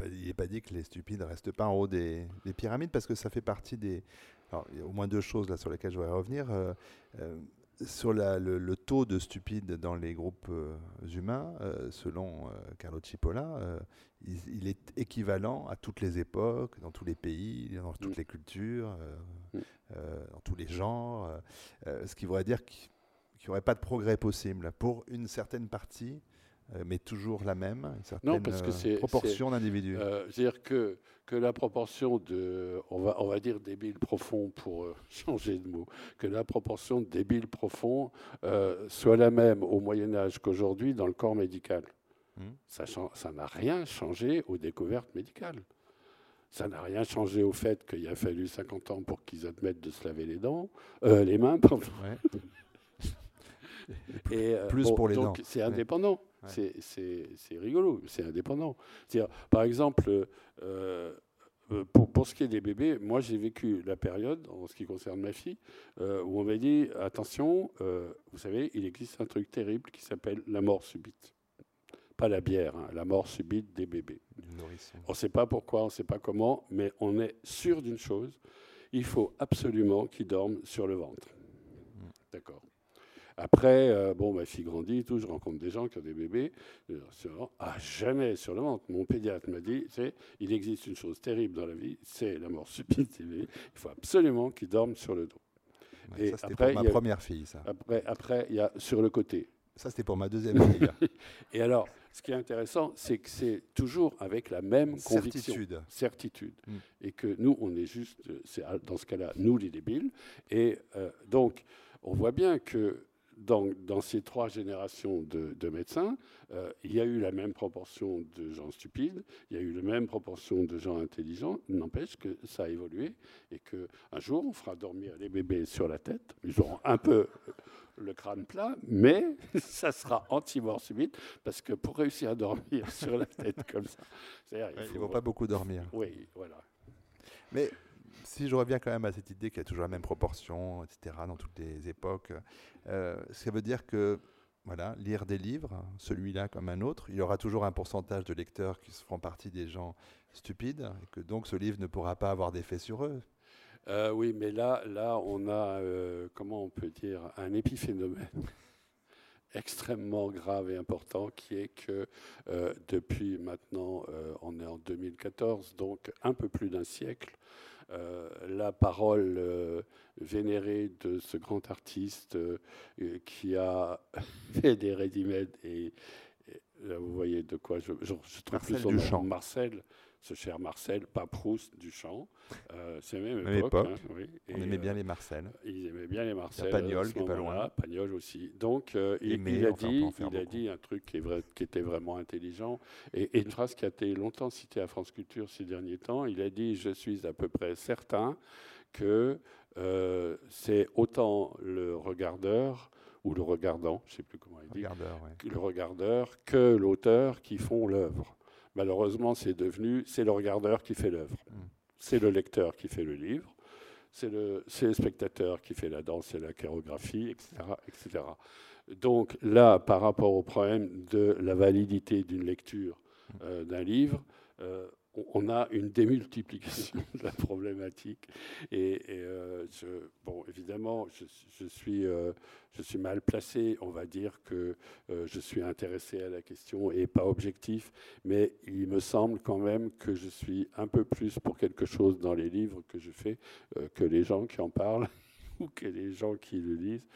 il n'est pas dit que les stupides ne restent pas en haut des, des pyramides parce que ça fait partie des. Alors, il y a au moins deux choses là sur lesquelles je voudrais revenir. Euh, euh, sur la- le, le taux de stupides dans les groupes euh, humains, euh, selon euh, Carlo Cipolla, il, il est équivalent à toutes les époques, dans tous les pays, dans toutes Mm. les cultures, Mm. dans tous les genres. ce qui voudrait dire qu'il n'y aurait pas de progrès possible pour une certaine partie, mais toujours la même, une certaine parce que euh, proportion d'individus. Euh, C'est-à-dire que, que la proportion de, on va, on va dire débiles profonds pour euh, changer de mot, que la proportion de débiles profonds euh, soit la même au Moyen Âge qu'aujourd'hui dans le corps médical. Hmm. Ça n'a rien changé aux découvertes médicales. Ça n'a rien changé au fait qu'il a fallu 50 ans pour qu'ils admettent de se laver les dents, euh, les mains, pardon. Ouais. Et, euh, Plus pour les donc dents. C'est indépendant. Ouais. C'est- rigolo, c'est indépendant. Par exemple, euh, euh, pour, pour, ce qui est des bébés, moi j'ai vécu la période, en ce qui concerne ma fille, euh, où on m'a dit attention, euh, vous savez, il existe un truc terrible qui s'appelle la mort subite. Pas la bière, hein, la mort subite des bébés. On ne sait pas pourquoi, on ne sait pas comment, mais on est sûr d'une chose il faut absolument qu'ils dorment sur le ventre. Mm. D'accord. Après, euh, bon, ma fille grandit et tout, je rencontre des gens qui ont des bébés. Ah, jamais sur le ventre. Mon pédiatre m'a dit, c'est, il existe une chose terrible dans la vie, c'est la mort subite Il faut absolument qu'ils dorment sur le dos. et ça, c'était pour ma première fille, ça. Après, après, il y a sur le côté. Ça, c'était pour ma deuxième fille. et alors, ce qui est intéressant, c'est que c'est toujours avec la même conviction. Certitude. Certitude. Mm. Et que nous, on est juste, c'est dans ce cas-là, nous les débiles. Et euh, donc, on voit bien que dans, ces trois générations de, médecins, euh, il y a eu la même proportion de gens stupides, il y a eu la même proportion de gens intelligents. N'empêche que ça a évolué et qu'un jour, on fera dormir les bébés sur la tête. Ils auront un peu le crâne plat, mais ça sera anti-mort subite, parce que pour réussir à dormir sur la tête comme ça, il ne vont pas beaucoup dormir. Oui, voilà. Mais si je reviens quand même à cette idée qu'il y a toujours la même proportion, etc., dans toutes les époques, euh, ça veut dire que voilà, lire des livres, celui-là comme un autre, il y aura toujours un pourcentage de lecteurs qui feront partie des gens stupides, et que donc ce livre ne pourra pas avoir d'effet sur eux. Euh, oui, mais là, là, on a, euh, comment on peut dire, un épiphénomène extrêmement grave et important qui est que depuis maintenant, on est en 2014, donc un peu plus d'un siècle, euh, la parole euh, vénérée de ce grand artiste euh, qui a fait des ready et, là vous voyez de quoi je, je, je trouve Marcel plus son Marcel ce cher Marcel, pas Proust, Duchamp. Euh, c'est même, même époque. Hein, On aimait bien les Marcel. Ils aimaient bien les Marcel. Pagnol, qui est pas loin. Pagnol aussi. Donc, il, a dit, il a dit un truc qui, est vrai, qui était vraiment intelligent. Et, une phrase qui a été longtemps citée à France Culture ces derniers temps. Il a dit Je suis à peu près certain que euh, c'est autant le regardeur ou le regardant, je ne sais plus comment il dit, regardeur, le regardeur que l'auteur qui font l'œuvre. Malheureusement, c'est devenu, c'est le regardeur qui fait l'œuvre. Mm. C'est le lecteur qui fait le livre. C'est le, le, spectateur qui fait la danse et la chorégraphie, etc., etc. Donc là, par rapport au problème de la validité d'une lecture mm. euh, d'un livre, euh, on a une démultiplication de la problématique. Et, euh, bon, évidemment, je, suis, euh, je suis mal placé. On va dire que euh, je suis intéressé à la question et pas objectif. Mais il me semble quand même que je suis un peu plus pour quelque chose dans les livres que je fais que les gens qui en parlent ou que les gens qui le lisent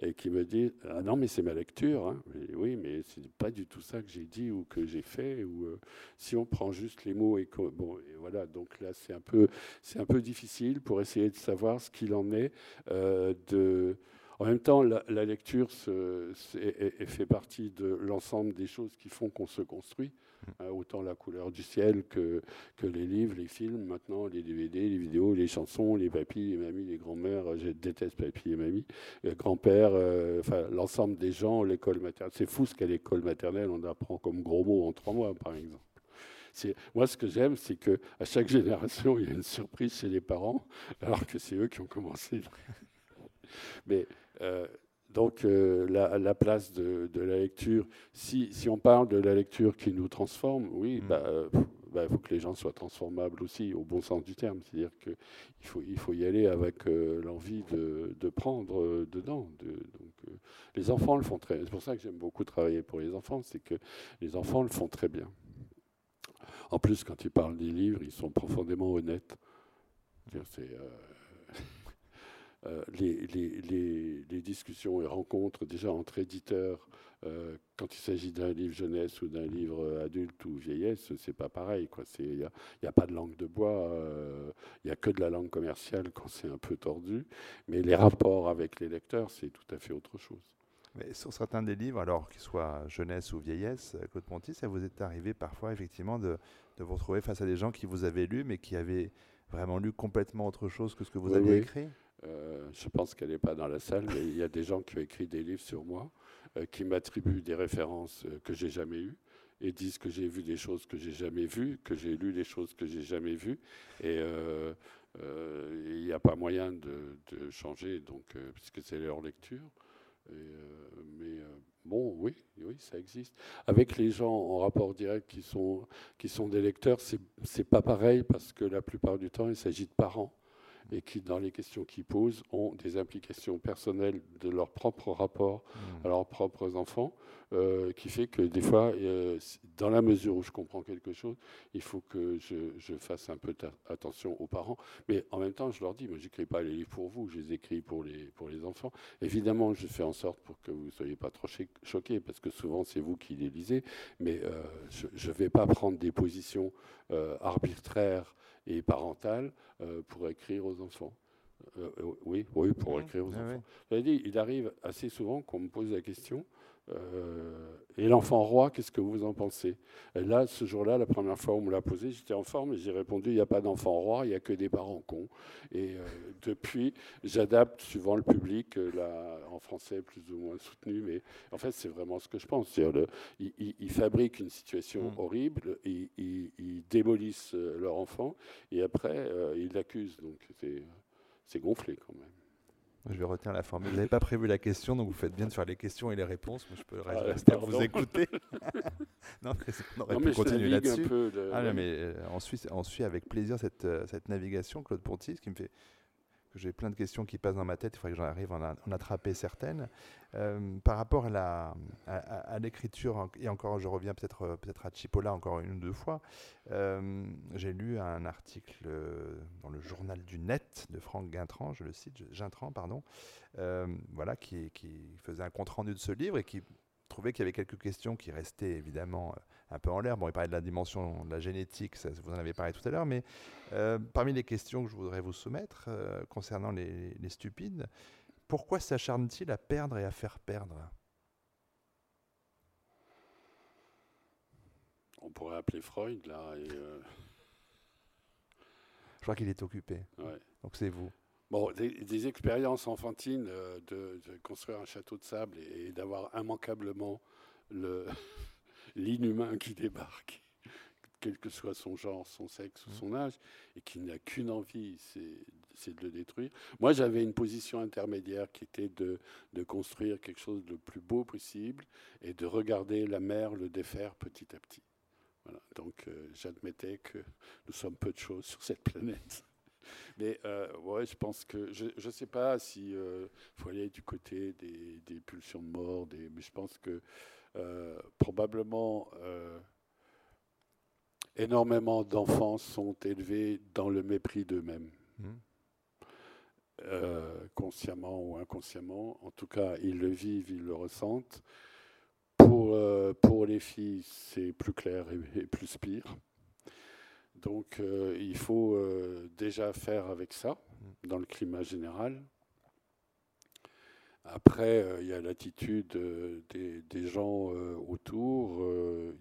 et qui me disent Ah non, mais c'est ma lecture. Hein. oui, mais c'est pas du tout ça que j'ai dit ou que j'ai fait. Ou euh, si on prend juste les mots et bon, et voilà. Donc là, c'est un peu, c'est un peu difficile pour essayer de savoir ce qu'il en est euh, de. En même temps, la, lecture fait partie de l'ensemble des choses qui font qu'on se construit. Hein, autant la couleur du ciel que, que les livres, les films, maintenant les DVD, les vidéos, les chansons, les papis, les mamies, les grands-mères. Je déteste papy et mamie. Grand-père, euh, enfin l'ensemble des gens, l'école maternelle. C'est fou ce qu'est l'école maternelle. On apprend comme gros mots en trois mois, par exemple. Moi, ce que j'aime, c'est qu'à chaque génération, il y a une surprise chez les parents, alors que c'est eux qui ont commencé. Mais euh, donc euh, la, place de, la lecture, si, on parle de la lecture qui nous transforme, oui, il mm. bah, euh, bah, faut que les gens soient transformables aussi, au bon sens du terme. C'est-à-dire qu'il faut, il faut y aller avec euh, l'envie de, prendre dedans. donc, les enfants le font très bien. C'est pour ça que j'aime beaucoup travailler pour les enfants, c'est que les enfants le font très bien. En plus, quand ils parlent des livres, ils sont profondément honnêtes. C'est euh, les, discussions et rencontres déjà entre éditeurs, euh, quand il s'agit d'un livre jeunesse ou d'un livre adulte ou vieillesse, c'est pas pareil. Il n'y a, pas de langue de bois, euh, il n'y a que de la langue commerciale quand c'est un peu tordu. Mais les rapports avec les lecteurs, c'est tout à fait autre chose. Mais sur certains des livres, alors qu'ils soient jeunesse ou vieillesse, Claude Ponty, ça vous est arrivé parfois effectivement de, de, vous retrouver face à des gens qui vous avaient lu, mais qui avaient vraiment lu complètement autre chose que ce que vous aviez écrit? euh, je pense qu'elle n'est pas dans la salle, mais il y a des gens qui ont écrit des livres sur moi, euh, qui m'attribuent des références euh, que j'ai jamais eues. et disent que j'ai vu des choses que j'ai jamais vues, que j'ai lu des choses que j'ai jamais vues, et il n'y a pas moyen de, changer, donc puisque c'est leur lecture. mais Bon, oui, oui, ça existe. Avec les gens en rapport direct qui sont, qui sont des lecteurs, c'est pas pareil parce que la plupart du temps, il s'agit de parents et qui, dans les questions qu'ils posent, ont des implications personnelles de leur propre rapport mmh. à leurs propres enfants, euh, qui fait que des fois, euh, dans la mesure où je comprends quelque chose, il faut que je, fasse un peu attention aux parents. Mais en même temps, je leur dis, moi, j'écris pas les livres pour vous, je les écris pour les, pour les enfants. Évidemment, je fais en sorte pour que vous ne soyez pas trop choqués, parce que souvent, c'est vous qui les lisez, mais euh, je ne vais pas prendre des positions arbitraires et parentales pour écrire aux enfants. oui, oui, pour écrire aux ah enfants. Dit, il arrive assez souvent qu'on me pose la question euh, et l'enfant roi, qu'est-ce que vous en pensez? Et Là, ce jour-là, la première fois où on me l'a posé, j'étais en forme et j'ai répondu il n'y a pas d'enfant roi, il n'y a que des parents cons. Et euh, depuis, j'adapte suivant le public, euh, là, en français plus ou moins soutenu, mais en fait, c'est vraiment ce que je pense. Le, ils, ils, fabriquent une situation mm. horrible, ils, ils, démolissent leur enfant et après, ils l'accusent. Donc, c'est gonflé quand même. Je vais retenir la formule. Vous n'avez pas prévu la question, donc vous faites bien de faire les questions et les réponses. Moi, je peux ah, rester à vous écouter. non, on aurait pu continuer là-dessus. Ah, mais euh, on, suit, on, suit, avec plaisir cette, euh, cette navigation, Claude Ponty, ce qui me fait j'ai plein de questions qui passent dans ma tête, il faudrait que j'en arrive à en, attraper certaines. Euh, par rapport à, l'écriture, et encore je reviens peut-être euh, peut-être à Chipola encore une ou deux fois, euh, j'ai lu un article dans le journal du net de Franck Guintran, je le cite, Gintran, pardon, voilà, qui faisait un compte-rendu de ce livre et qui trouvait qu'il y avait quelques questions qui restaient évidemment un peu en l'air. Bon, il parlait de la dimension de la génétique, ça, vous en avez parlé tout à l'heure, mais euh, parmi les questions que je voudrais vous soumettre euh, concernant les, stupides, pourquoi s'acharne-t-il à perdre et à faire perdre? On pourrait appeler Freud, là. Euh, je crois qu'il est occupé. Donc c'est vous. Bon, des, expériences enfantines de, construire un château de sable et d'avoir immanquablement le, l'inhumain qui débarque, quel que soit son genre, son sexe ou mmh. son âge, et qui n'a qu'une envie, c'est de le détruire. Moi, j'avais une position intermédiaire qui était de, construire quelque chose de plus beau possible et de regarder la mer le défaire petit à petit. Donc, euh, j'admettais que nous sommes peu de choses sur cette planète. Mais euh, ouais, je pense que je ne sais pas si il euh, faut aller du côté des, des, pulsions de mort, des, mais je pense que euh, probablement euh, énormément d'enfants sont élevés dans le mépris d'eux-mêmes. Mmh. Consciemment ou inconsciemment. En tout cas, ils le vivent, ils le ressentent. Pour, pour les filles, c'est plus clair et, plus pire. Donc, il faut déjà faire avec ça, dans le climat général. Après, euh, il y a l'attitude euh, des, gens euh, autour.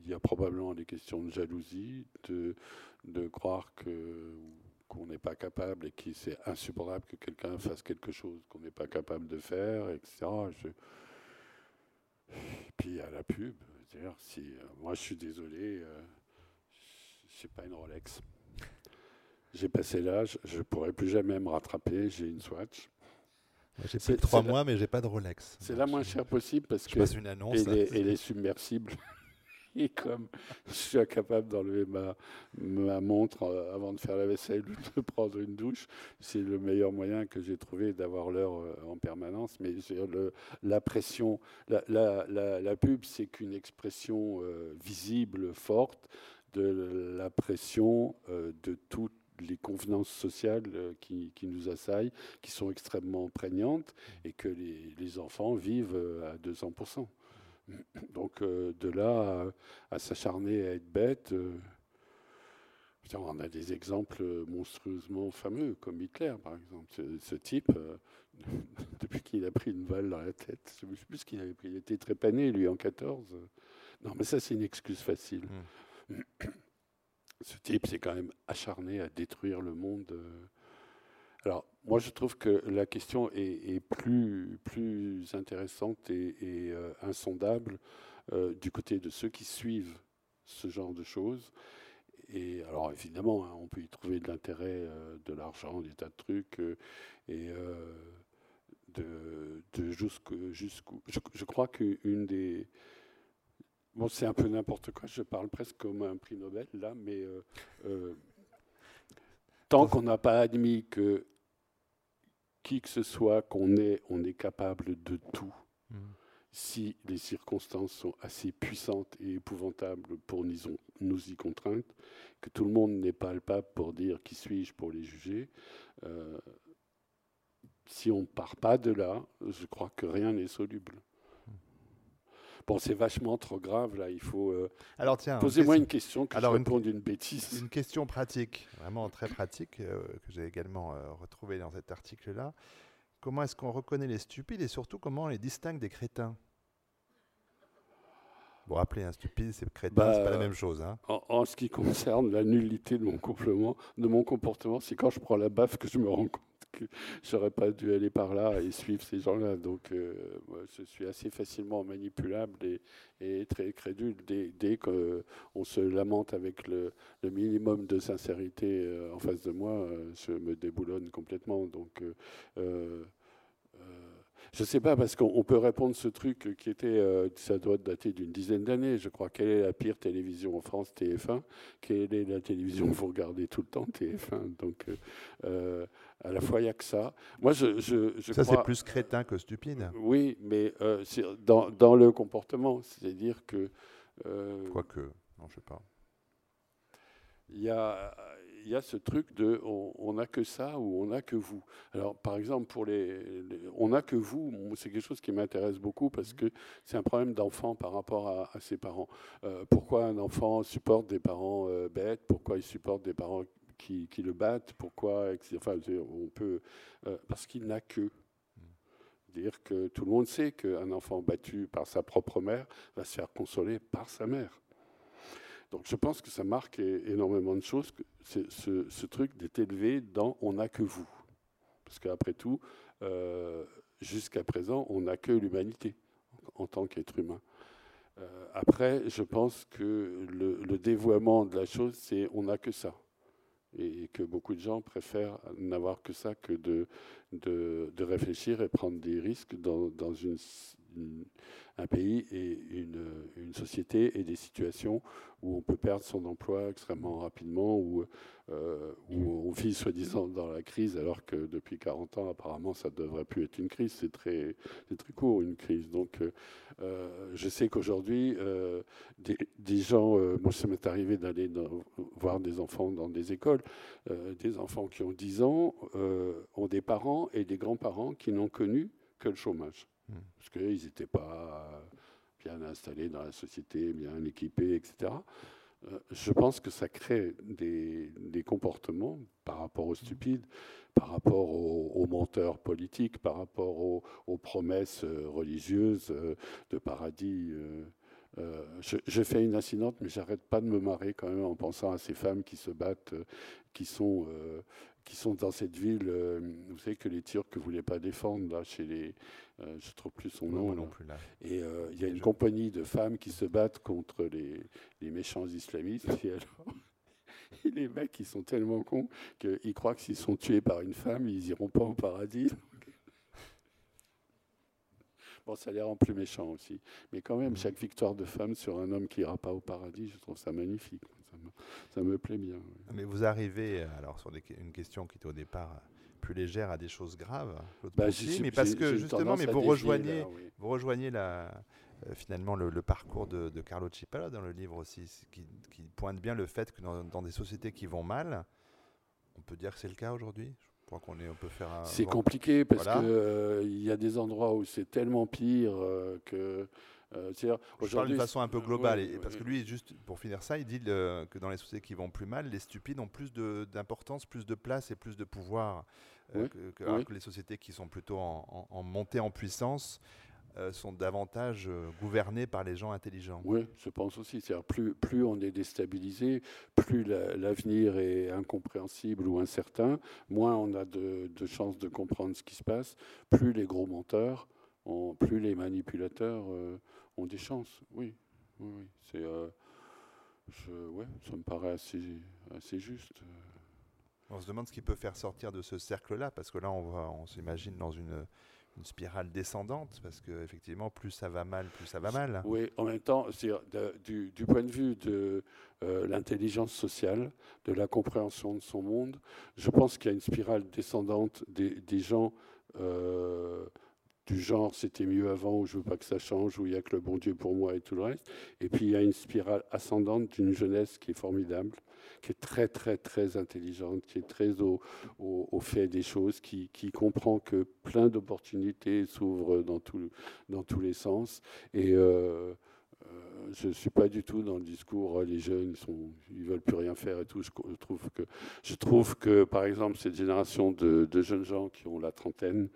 il y a probablement des questions de jalousie, de, de croire que qu'on n'est pas capable et que c'est insupportable que quelqu'un fasse quelque chose qu'on n'est pas capable de faire, etc. Je... Puis à la pub, si moi je suis désolé, je n'ai pas une Rolex. J'ai passé l'âge, je ne pourrai plus jamais me rattraper. J'ai une Swatch. J'ai de trois mois, mais j'ai pas de Rolex. C'est la moins chère possible parce que une annonce, elle, est, submersible. Et comme je suis incapable d'enlever ma, ma montre euh, avant de faire la vaisselle ou de prendre une douche, c'est le meilleur moyen que j'ai trouvé d'avoir l'heure euh, en permanence. Mais le, la pression, la, la, la, pub, c'est qu'une expression euh, visible, forte de la pression de toute les convenances sociales euh, qui, nous assaillent, qui sont extrêmement prégnantes et que les, enfants vivent euh, à 200%. Donc euh, de là à, s'acharner à être bête, on a des exemples monstrueusement fameux, comme Hitler par exemple. Ce, type, depuis qu'il a pris une balle dans la tête, je ne sais plus ce qu'il avait pris, il était trépané lui en 14. Non mais ça c'est une excuse facile. Mmh ce type s'est quand même acharné à détruire le monde. Euh. Alors, moi, je trouve que la question est, plus, intéressante et, euh, insondable euh, du côté de ceux qui suivent ce genre de choses. Et alors évidemment, hein, on peut y trouver de l'intérêt, de l'argent, des tas de trucs, et de, de jusqu'où. je, crois qu'une des Bon, c'est un peu n'importe quoi, je parle presque comme un prix Nobel là, mais euh, euh, tant qu'on n'a pas admis que qui que ce soit qu'on est, on est capable de tout, hmm. si les circonstances sont assez puissantes et épouvantables pour nous, nous y contraindre, que tout le monde n'est pas le pape pour dire qui suis-je pour les juger, euh, si on ne part pas de là, je crois que rien n'est soluble. Bon, c'est vachement trop grave, là, il faut... Euh, alors tiens, posez-moi une question que alors, je réponde d'une bêtise. Une question pratique, vraiment très pratique, euh, que j'ai également euh, retrouvée dans cet article-là. Comment est-ce qu'on reconnaît les stupides et surtout comment on les distingue des crétins? Bon, rappelez, un stupide, c'est crétin, bah, c'est pas la même chose. Hein. En, ce qui concerne la nullité de mon, de mon comportement, c'est quand je prends la baffe que je me rends compte que j'aurais pas dû aller par là et suivre ces gens-là. Donc, euh, je suis assez facilement manipulable et, très crédule. Dès, qu'on se lamente avec le, minimum de sincérité euh, en face de moi, euh, je me déboulonne complètement. Donc, je ne sais pas, parce qu'on peut répondre ce truc qui était, euh, ça doit dater d'une dizaine d'années, je crois. Quelle est la pire télévision en France TF1. Quelle est la télévision que vous regardez tout le temps TF1. Donc, euh, euh, à la fois, il n'y a que ça. Moi, je, je, ça, c'est plus crétin que stupide. Oui, mais dans, dans, le comportement. C'est-à-dire que. Quoique, non, je ne sais pas. Il y a y a ce truc de on n'a que ça ou on n'a que vous. Alors, par exemple, pour les, on n'a que vous, c'est quelque chose qui m'intéresse beaucoup parce que c'est un problème d'enfant par rapport à, ses parents. Euh, pourquoi un enfant supporte des parents euh, bêtes? Pourquoi il supporte des parents qui, le battent Pourquoi Enfin, on peut euh, parce qu'il n'a que dire que tout le monde sait qu'un enfant battu par sa propre mère va se faire consoler par sa mère. Donc je pense que ça marque énormément de choses, ce, ce, truc d'être élevé dans on n'a que vous. Parce qu'après tout, euh, jusqu'à présent, on n'a que l'humanité en tant qu'être humain. Euh, après, je pense que le, dévoiement de la chose, c'est on n'a que ça. Et que beaucoup de gens préfèrent n'avoir que ça que de, de, réfléchir et prendre des risques dans, dans une, un pays et une, société et des situations où on peut perdre son emploi extrêmement rapidement, où, euh, où on vit soi-disant dans la crise, alors que depuis 40 ans, apparemment, ça devrait plus être une crise. C'est très, très court, une crise. Donc, euh, euh, je sais qu'aujourd'hui, des, des, gens, moi, ça m'est arrivé d'aller voir des enfants dans des écoles, des enfants qui ont 10 ans, ont des parents et des grands-parents qui n'ont connu que le chômage. Parce qu'ils n'étaient pas bien installés dans la société, bien équipés, etc. Euh, je pense que ça crée des, comportements par rapport aux stupides, par rapport aux, menteurs politiques, par rapport aux, promesses euh, religieuses euh, de paradis. Je, fais une incidente, mais j'arrête pas de me marrer quand même en pensant à ces femmes qui se battent, qui sont qui sont dans cette ville. Euh, vous savez que les Turcs ne voulaient pas défendre là, chez les. Euh, je ne trouve plus son nom. Non, plus, là. Et euh, il y a une compagnie de femmes qui se battent contre les, les méchants islamistes. Et, alors, les mecs, ils sont tellement cons qu'ils croient que s'ils sont tués par une femme, ils n'iront pas au paradis. Bon, ça les rend plus méchants aussi. Mais quand même, mm. chaque victoire de femme sur un homme qui n'ira pas au paradis, je trouve ça magnifique ça me, plaît bien. Mais vous arrivez, euh, alors sur une question qui était au départ euh, plus légère à des choses graves, bah, mais parce que justement, mais vous rejoignez, vous rejoignez la, euh, finalement le, parcours de, Carlo Cipolla dans le livre aussi, qui, pointe bien le fait que dans, des sociétés qui vont mal, on peut dire que c'est le cas aujourd'hui. Qu'on faire. C'est compliqué parce qu'il y a des endroits où c'est tellement pire que euh, je parle d'une façon un peu globale, parce que lui, juste pour finir ça, il dit que dans les sociétés qui vont plus mal, les stupides ont plus d'importance, plus de place et plus de pouvoir euh, que, les sociétés qui sont plutôt en, montée en puissance. Euh, sont davantage gouvernées par les gens intelligents. Oui, je pense aussi. Plus, plus on est déstabilisé, plus l'avenir est incompréhensible ou incertain, moins on a de, de chances de comprendre ce qui se passe, plus les gros menteurs, plus les manipulateurs ont des chances, oui. oui, C'est, euh, je, ouais, ça me paraît assez, assez juste. On se demande ce qui peut faire sortir de ce cercle-là, parce que là, on, va, on s'imagine dans une, une spirale descendante, parce que effectivement, plus ça va mal, plus ça va mal. Oui, en même temps, du, du, point de vue de euh, l'intelligence sociale, de la compréhension de son monde, je pense qu'il y a une spirale descendante des, des gens euh, du genre c'était mieux avant, ou je veux pas que ça change, ou il y a que le bon Dieu pour moi et tout le reste. Et puis il y a une spirale ascendante d'une jeunesse qui est formidable, qui est très très très intelligente, qui est très au, au, fait des choses, qui, qui, comprend que plein d'opportunités s'ouvrent dans, dans tous les sens. Et euh, euh, je ne suis pas du tout dans le discours les jeunes sont, ils veulent plus rien faire et tout. Je, trouve que je trouve que par exemple cette génération de, de jeunes gens qui ont la trentaine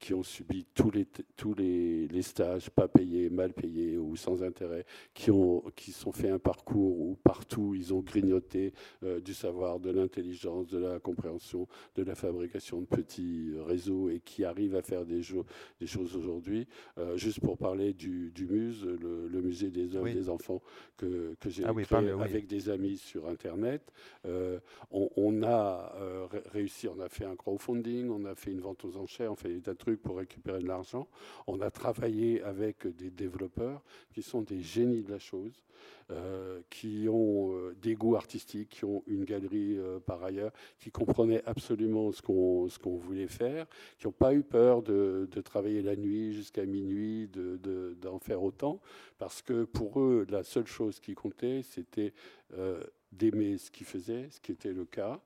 qui ont subi tous les, tous les, les, stages pas payés, mal payés ou sans intérêt, qui ont qui sont fait un parcours où partout ils ont grignoté euh, du savoir, de l'intelligence, de la compréhension, de la fabrication de petits réseaux et qui arrivent à faire des, des choses aujourd'hui. Euh, juste pour parler du, du MUSE, le, musée des œuvres des enfants que, que j'ai ah créé avec des amis sur Internet, euh, on, on, a réussi, on a fait un crowdfunding, on a fait une vente aux enchères, on fait des tas de trucs pour récupérer de l'argent. On a travaillé avec des développeurs qui sont des génies de la chose, euh, qui ont euh, des goûts artistiques, qui ont une galerie euh, par ailleurs, qui comprenaient absolument ce qu'on voulait faire, qui n'ont pas eu peur de, de travailler la nuit jusqu'à minuit, d'en de, d'en faire autant, parce que pour eux, la seule chose qui comptait, c'était d'aimer ce qu'ils faisaient, ce qui était le cas,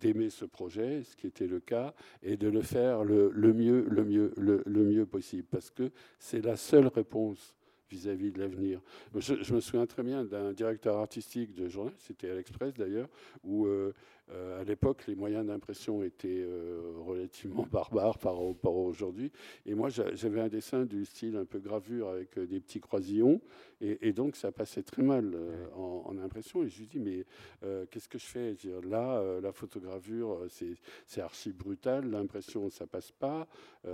d'aimer ce projet, ce qui était le cas, et de le faire le, mieux, le, mieux, le, mieux possible, parce que c'est la seule réponse vis-à-vis de l'avenir. Je, me souviens très bien d'un directeur artistique de journal, c'était à l'Express d'ailleurs, où euh, à l'époque, les moyens d'impression étaient euh, relativement barbares par rapport à aujourd'hui. Et moi, j'avais un dessin du style un peu gravure avec euh, des petits croisillons. Et, donc, ça passait très mal en, impression. Et je lui dis, mais qu'est-ce que je fais? Là, la photogravure, c'est archi brutal. L'impression, ça passe pas.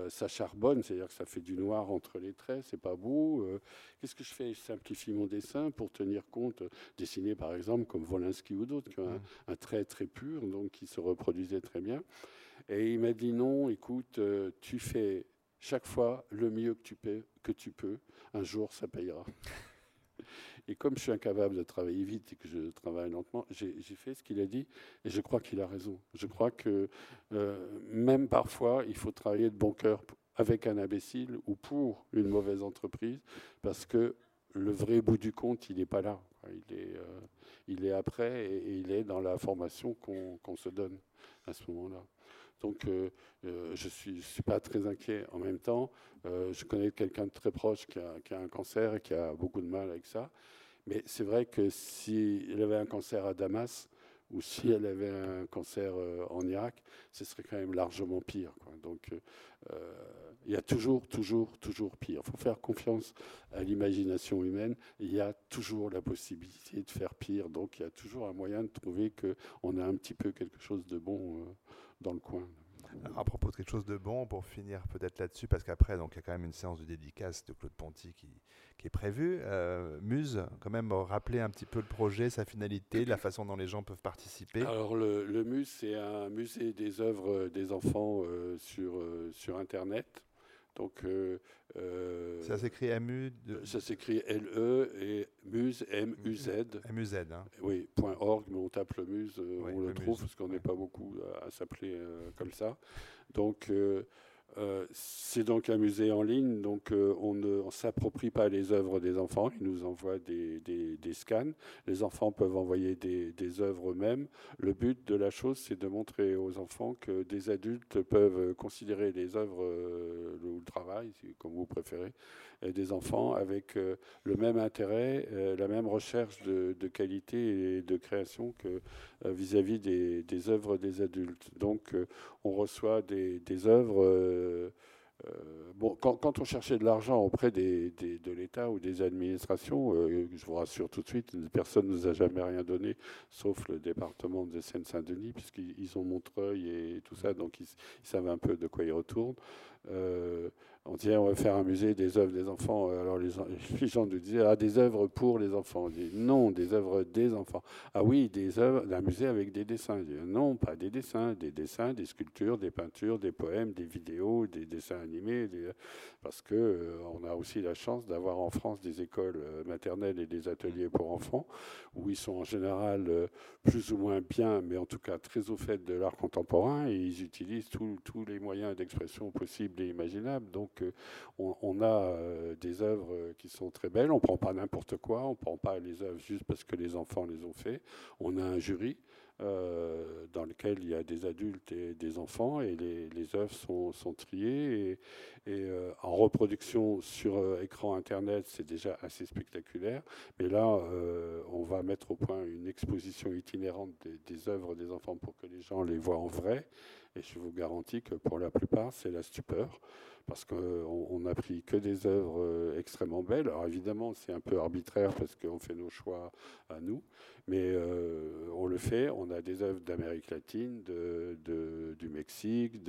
ça charbonne, c'est-à-dire que ça fait du noir entre les traits. C'est pas beau. qu'est-ce que je fais? Je simplifie mon dessin pour tenir compte, dessiner par exemple comme Volinsky ou d'autres, qui ont un, un trait très pur donc qui se reproduisait très bien. Et il m'a dit non, écoute, euh, tu fais chaque fois le mieux que tu, peux, que tu peux, un jour ça payera. Et comme je suis incapable de travailler vite et que je travaille lentement, j'ai fait ce qu'il a dit et je crois qu'il a raison. Je crois que euh, même parfois, il faut travailler de bon cœur avec un imbécile ou pour une mauvaise entreprise parce que le vrai bout du compte, il n'est pas là. Il est, euh, il est après et, il est dans la formation qu'on se donne à ce moment-là. Donc, euh, euh, je ne suis, pas très inquiet. En même temps, je connais quelqu'un de très proche qui a, qui a, un cancer et qui a beaucoup de mal avec ça. Mais c'est vrai que s'il avait un cancer à Damas, ou si elle avait un cancer en Irak, ce serait quand même largement pire. Donc, il y a toujours, toujours, toujours pire. Il faut faire confiance à l'imagination humaine. Il y a toujours la possibilité de faire pire. Donc il y a toujours un moyen de trouver qu'on a un petit peu quelque chose de bon euh, dans le coin. À propos de quelque chose de bon, pour finir peut-être là-dessus, parce qu'après, il y a quand même une séance de dédicace de Claude Ponty qui, est prévue. Euh, Muse, quand même, rappeler un petit peu le projet, sa finalité, la façon dont les gens peuvent participer. Alors le, le Muse, c'est un musée des œuvres des enfants euh, sur, sur Internet. Donc, euh, euh, ça s'écrit MU Ça s'écrit LE et Muse, M-U-Z. M-U-Z, hein. Oui, .org, mais on tape le Muse, euh, on le, trouve, parce qu'on n'est pas beaucoup à, s'appeler comme ça. Donc, euh, c'est donc un musée en ligne, donc euh, on ne s'approprie pas les œuvres des enfants, ils nous envoient des, scans. Les enfants peuvent envoyer des, œuvres eux-mêmes. Le but de la chose, c'est de montrer aux enfants que des adultes peuvent considérer les œuvres euh, ou le travail, comme vous préférez, des enfants avec le même intérêt, la même recherche de, qualité et de création que vis-à-vis des, œuvres des adultes. Donc on reçoit des, œuvres euh, bon, quand, on cherchait de l'argent auprès de l'État ou des administrations, je vous rassure tout de suite, personne ne nous a jamais rien donné, sauf le département de Seine-Saint-Denis, puisqu'ils ont Montreuil et tout ça, donc ils, savent un peu de quoi ils retournent. On disait on va faire un musée des œuvres des enfants. Alors les, gens nous disaient ah des œuvres pour les enfants. On dit non, des œuvres des enfants. Ah oui, des œuvres, un musée avec des dessins. non, pas des dessins, des dessins, des sculptures, des peintures, des poèmes, des vidéos, des dessins animés. parce que euh, on a aussi la chance d'avoir en France des écoles euh, maternelles et des ateliers pour enfants où ils sont en général euh, plus ou moins bien, mais en tout cas très au fait de l'art contemporain et ils utilisent tous les moyens d'expression possibles et imaginables. Donc on, a euh, des œuvres qui sont très belles. On ne prend pas n'importe quoi, on ne prend pas les œuvres juste parce que les enfants les ont fait. On a un jury. Euh, dans lequel il y a des adultes et des enfants, et les, œuvres sont, triées. Et, euh, en reproduction sur écran Internet, c'est déjà assez spectaculaire. Mais là, on va mettre au point une exposition itinérante des, des, œuvres des enfants pour que les gens les voient en vrai. Et je vous garantis que pour la plupart, c'est la stupeur parce qu'on n'a pris que des œuvres euh, extrêmement belles. Alors évidemment, c'est un peu arbitraire parce qu'on fait nos choix à nous, mais euh, on le fait. On a des œuvres d'Amérique latine, de, du Mexique,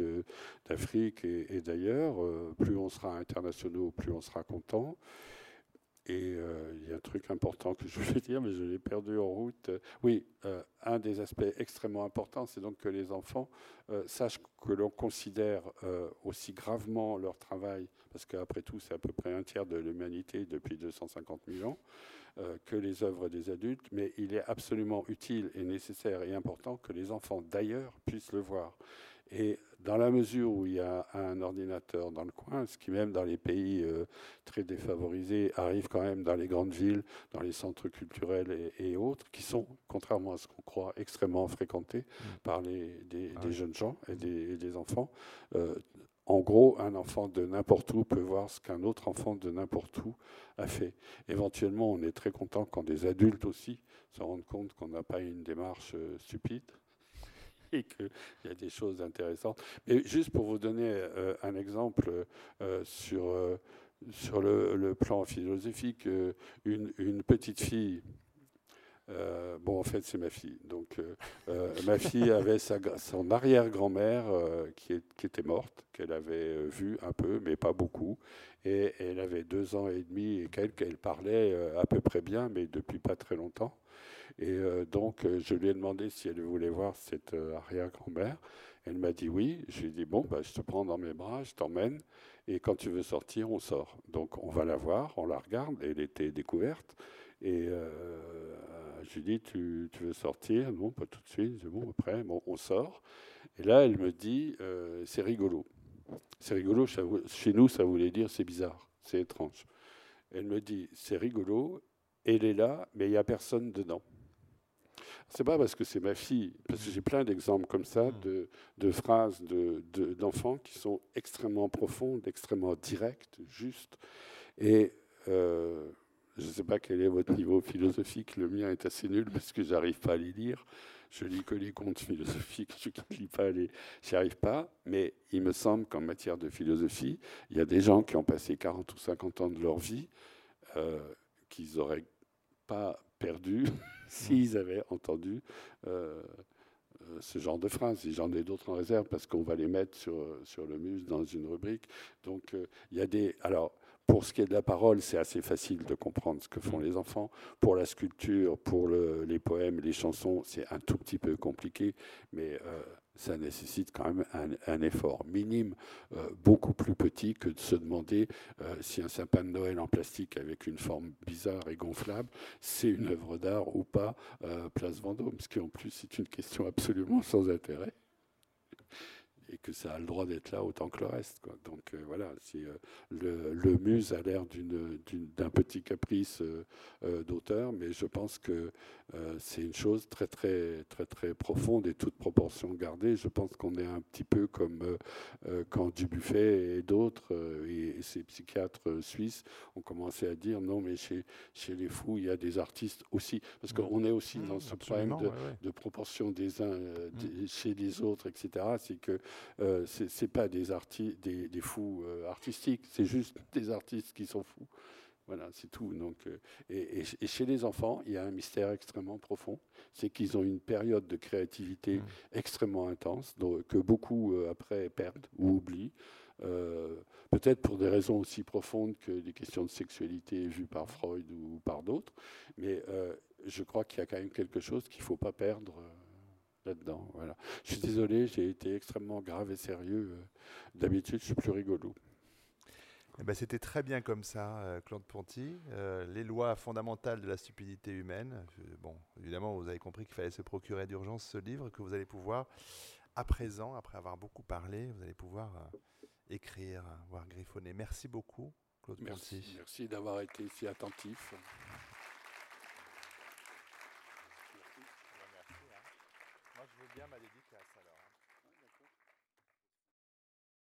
d'Afrique et, d'ailleurs. Euh, plus on sera internationaux, plus on sera content. Et euh, il y a un truc important que je voulais dire, mais je l'ai perdu en route. Oui, euh, un des aspects extrêmement importants, c'est donc que les enfants euh, sachent que l'on considère aussi gravement leur travail, parce qu'après tout, c'est à peu près un tiers de l'humanité depuis 250 000 ans, que les œuvres des adultes, mais il est absolument utile et nécessaire et important que les enfants d'ailleurs puissent le voir. Et dans la mesure où il y a un ordinateur dans le coin, ce qui même dans les pays euh, très défavorisés arrive quand même dans les grandes villes, dans les centres culturels et, autres, qui sont, contrairement à ce qu'on croit, extrêmement fréquentés mmh. par les, des, ah jeunes gens et des, enfants. Euh, en gros, un enfant de n'importe où peut voir ce qu'un autre enfant de n'importe où a fait. Éventuellement, on est très content quand des adultes aussi se rendent compte qu'on n'a pas une démarche euh, stupide et qu'il y a des choses intéressantes. Mais juste pour vous donner euh, un exemple euh, sur, euh, sur le, plan philosophique, une, petite fille. bon, en fait, c'est ma fille. Donc, ma fille avait sa, son arrière-grand-mère qui, qui, était morte, qu'elle avait vue un peu, mais pas beaucoup. Et elle avait deux ans et demi et quelques. Elle parlait à peu près bien, mais depuis pas très longtemps. Et euh, donc, euh, je lui ai demandé si elle voulait voir cette euh, arrière-grand-mère. Elle m'a dit oui. Je lui ai dit bon, bah, je te prends dans mes bras, je t'emmène. Et quand tu veux sortir, on sort. Donc, on va la voir, on la regarde. Elle était découverte. Et je lui dit tu, tu, veux sortir? Non, pas tout de suite. Je bon, après, bon, on sort. Et là, elle me dit c'est rigolo. C'est rigolo, chez nous, ça voulait dire c'est bizarre, c'est étrange. Elle me dit c'est rigolo, elle est là, mais il n'y a personne dedans. C'est pas parce que c'est ma fille, parce que j'ai plein d'exemples comme ça hmm. de, phrases d'enfants qui sont extrêmement profondes, extrêmement directes, justes. Et euh, je ne sais pas quel est votre niveau philosophique, le mien est assez nul parce que j'arrive pas à les lire. Je lis que les contes philosophiques, je ne lis pas les. J'y arrive pas, mais il me semble qu'en matière de philosophie, il y a des gens qui ont passé 40 ou 50 ans de leur vie euh, qu'ils n'auraient pas perdu s'ils avaient entendu euh, euh, ce genre de phrases. J'en ai d'autres en réserve parce qu'on va les mettre sur, sur le mus dans une rubrique. Donc euh, il y a des. Alors, pour ce qui est de la parole, c'est assez facile de comprendre ce que font mm. les enfants. Pour la sculpture, pour les poèmes, les chansons, c'est un tout petit peu compliqué, mais ça nécessite quand même un, effort minime, euh, beaucoup plus petit que de se demander euh, si un sapin de Noël en plastique avec une forme bizarre et gonflable, c'est une œuvre d'art ou pas, euh, place Vendôme, ce qui en plus est une question absolument sans intérêt et que ça a le droit d'être là autant que le reste. Quoi. Donc euh, voilà, si, euh, le, le, muse a l'air d'un petit caprice euh, d'auteur, mais je pense que c'est une chose très très très très profonde et toute proportion gardée. Je pense qu'on est un petit peu comme quand Dubuffet et d'autres et, ces psychiatres suisses ont commencé à dire non mais chez, chez les fous il y a des artistes aussi parce mmh. qu'on est aussi mmh, dans ce problème de, de, proportion des uns mmh. chez les autres etc. C'est que euh, c'est pas des, des, des, fous euh, artistiques, c'est juste des artistes qui sont fous. Voilà, c'est tout. Donc, euh, et, chez les enfants, il y a un mystère extrêmement profond. C'est qu'ils ont une période de créativité mmh. extrêmement intense, que beaucoup après perdent ou oublient. Peut-être pour des raisons aussi profondes que des questions de sexualité vues par Freud ou par d'autres. Mais je crois qu'il y a quand même quelque chose qu'il ne faut pas perdre là-dedans. Voilà. Je suis désolé, j'ai été extrêmement grave et sérieux. Euh, d'habitude, je suis plus rigolo. Eh ben, C'était très bien comme ça, euh, Claude Ponty. Euh, les lois fondamentales de la stupidité humaine. bon, évidemment, vous avez compris qu'il fallait se procurer d'urgence ce livre que vous allez pouvoir, à présent, après avoir beaucoup parlé, vous allez pouvoir écrire, voir griffonner. Merci beaucoup, Claude Ponty. Merci d'avoir été si attentif.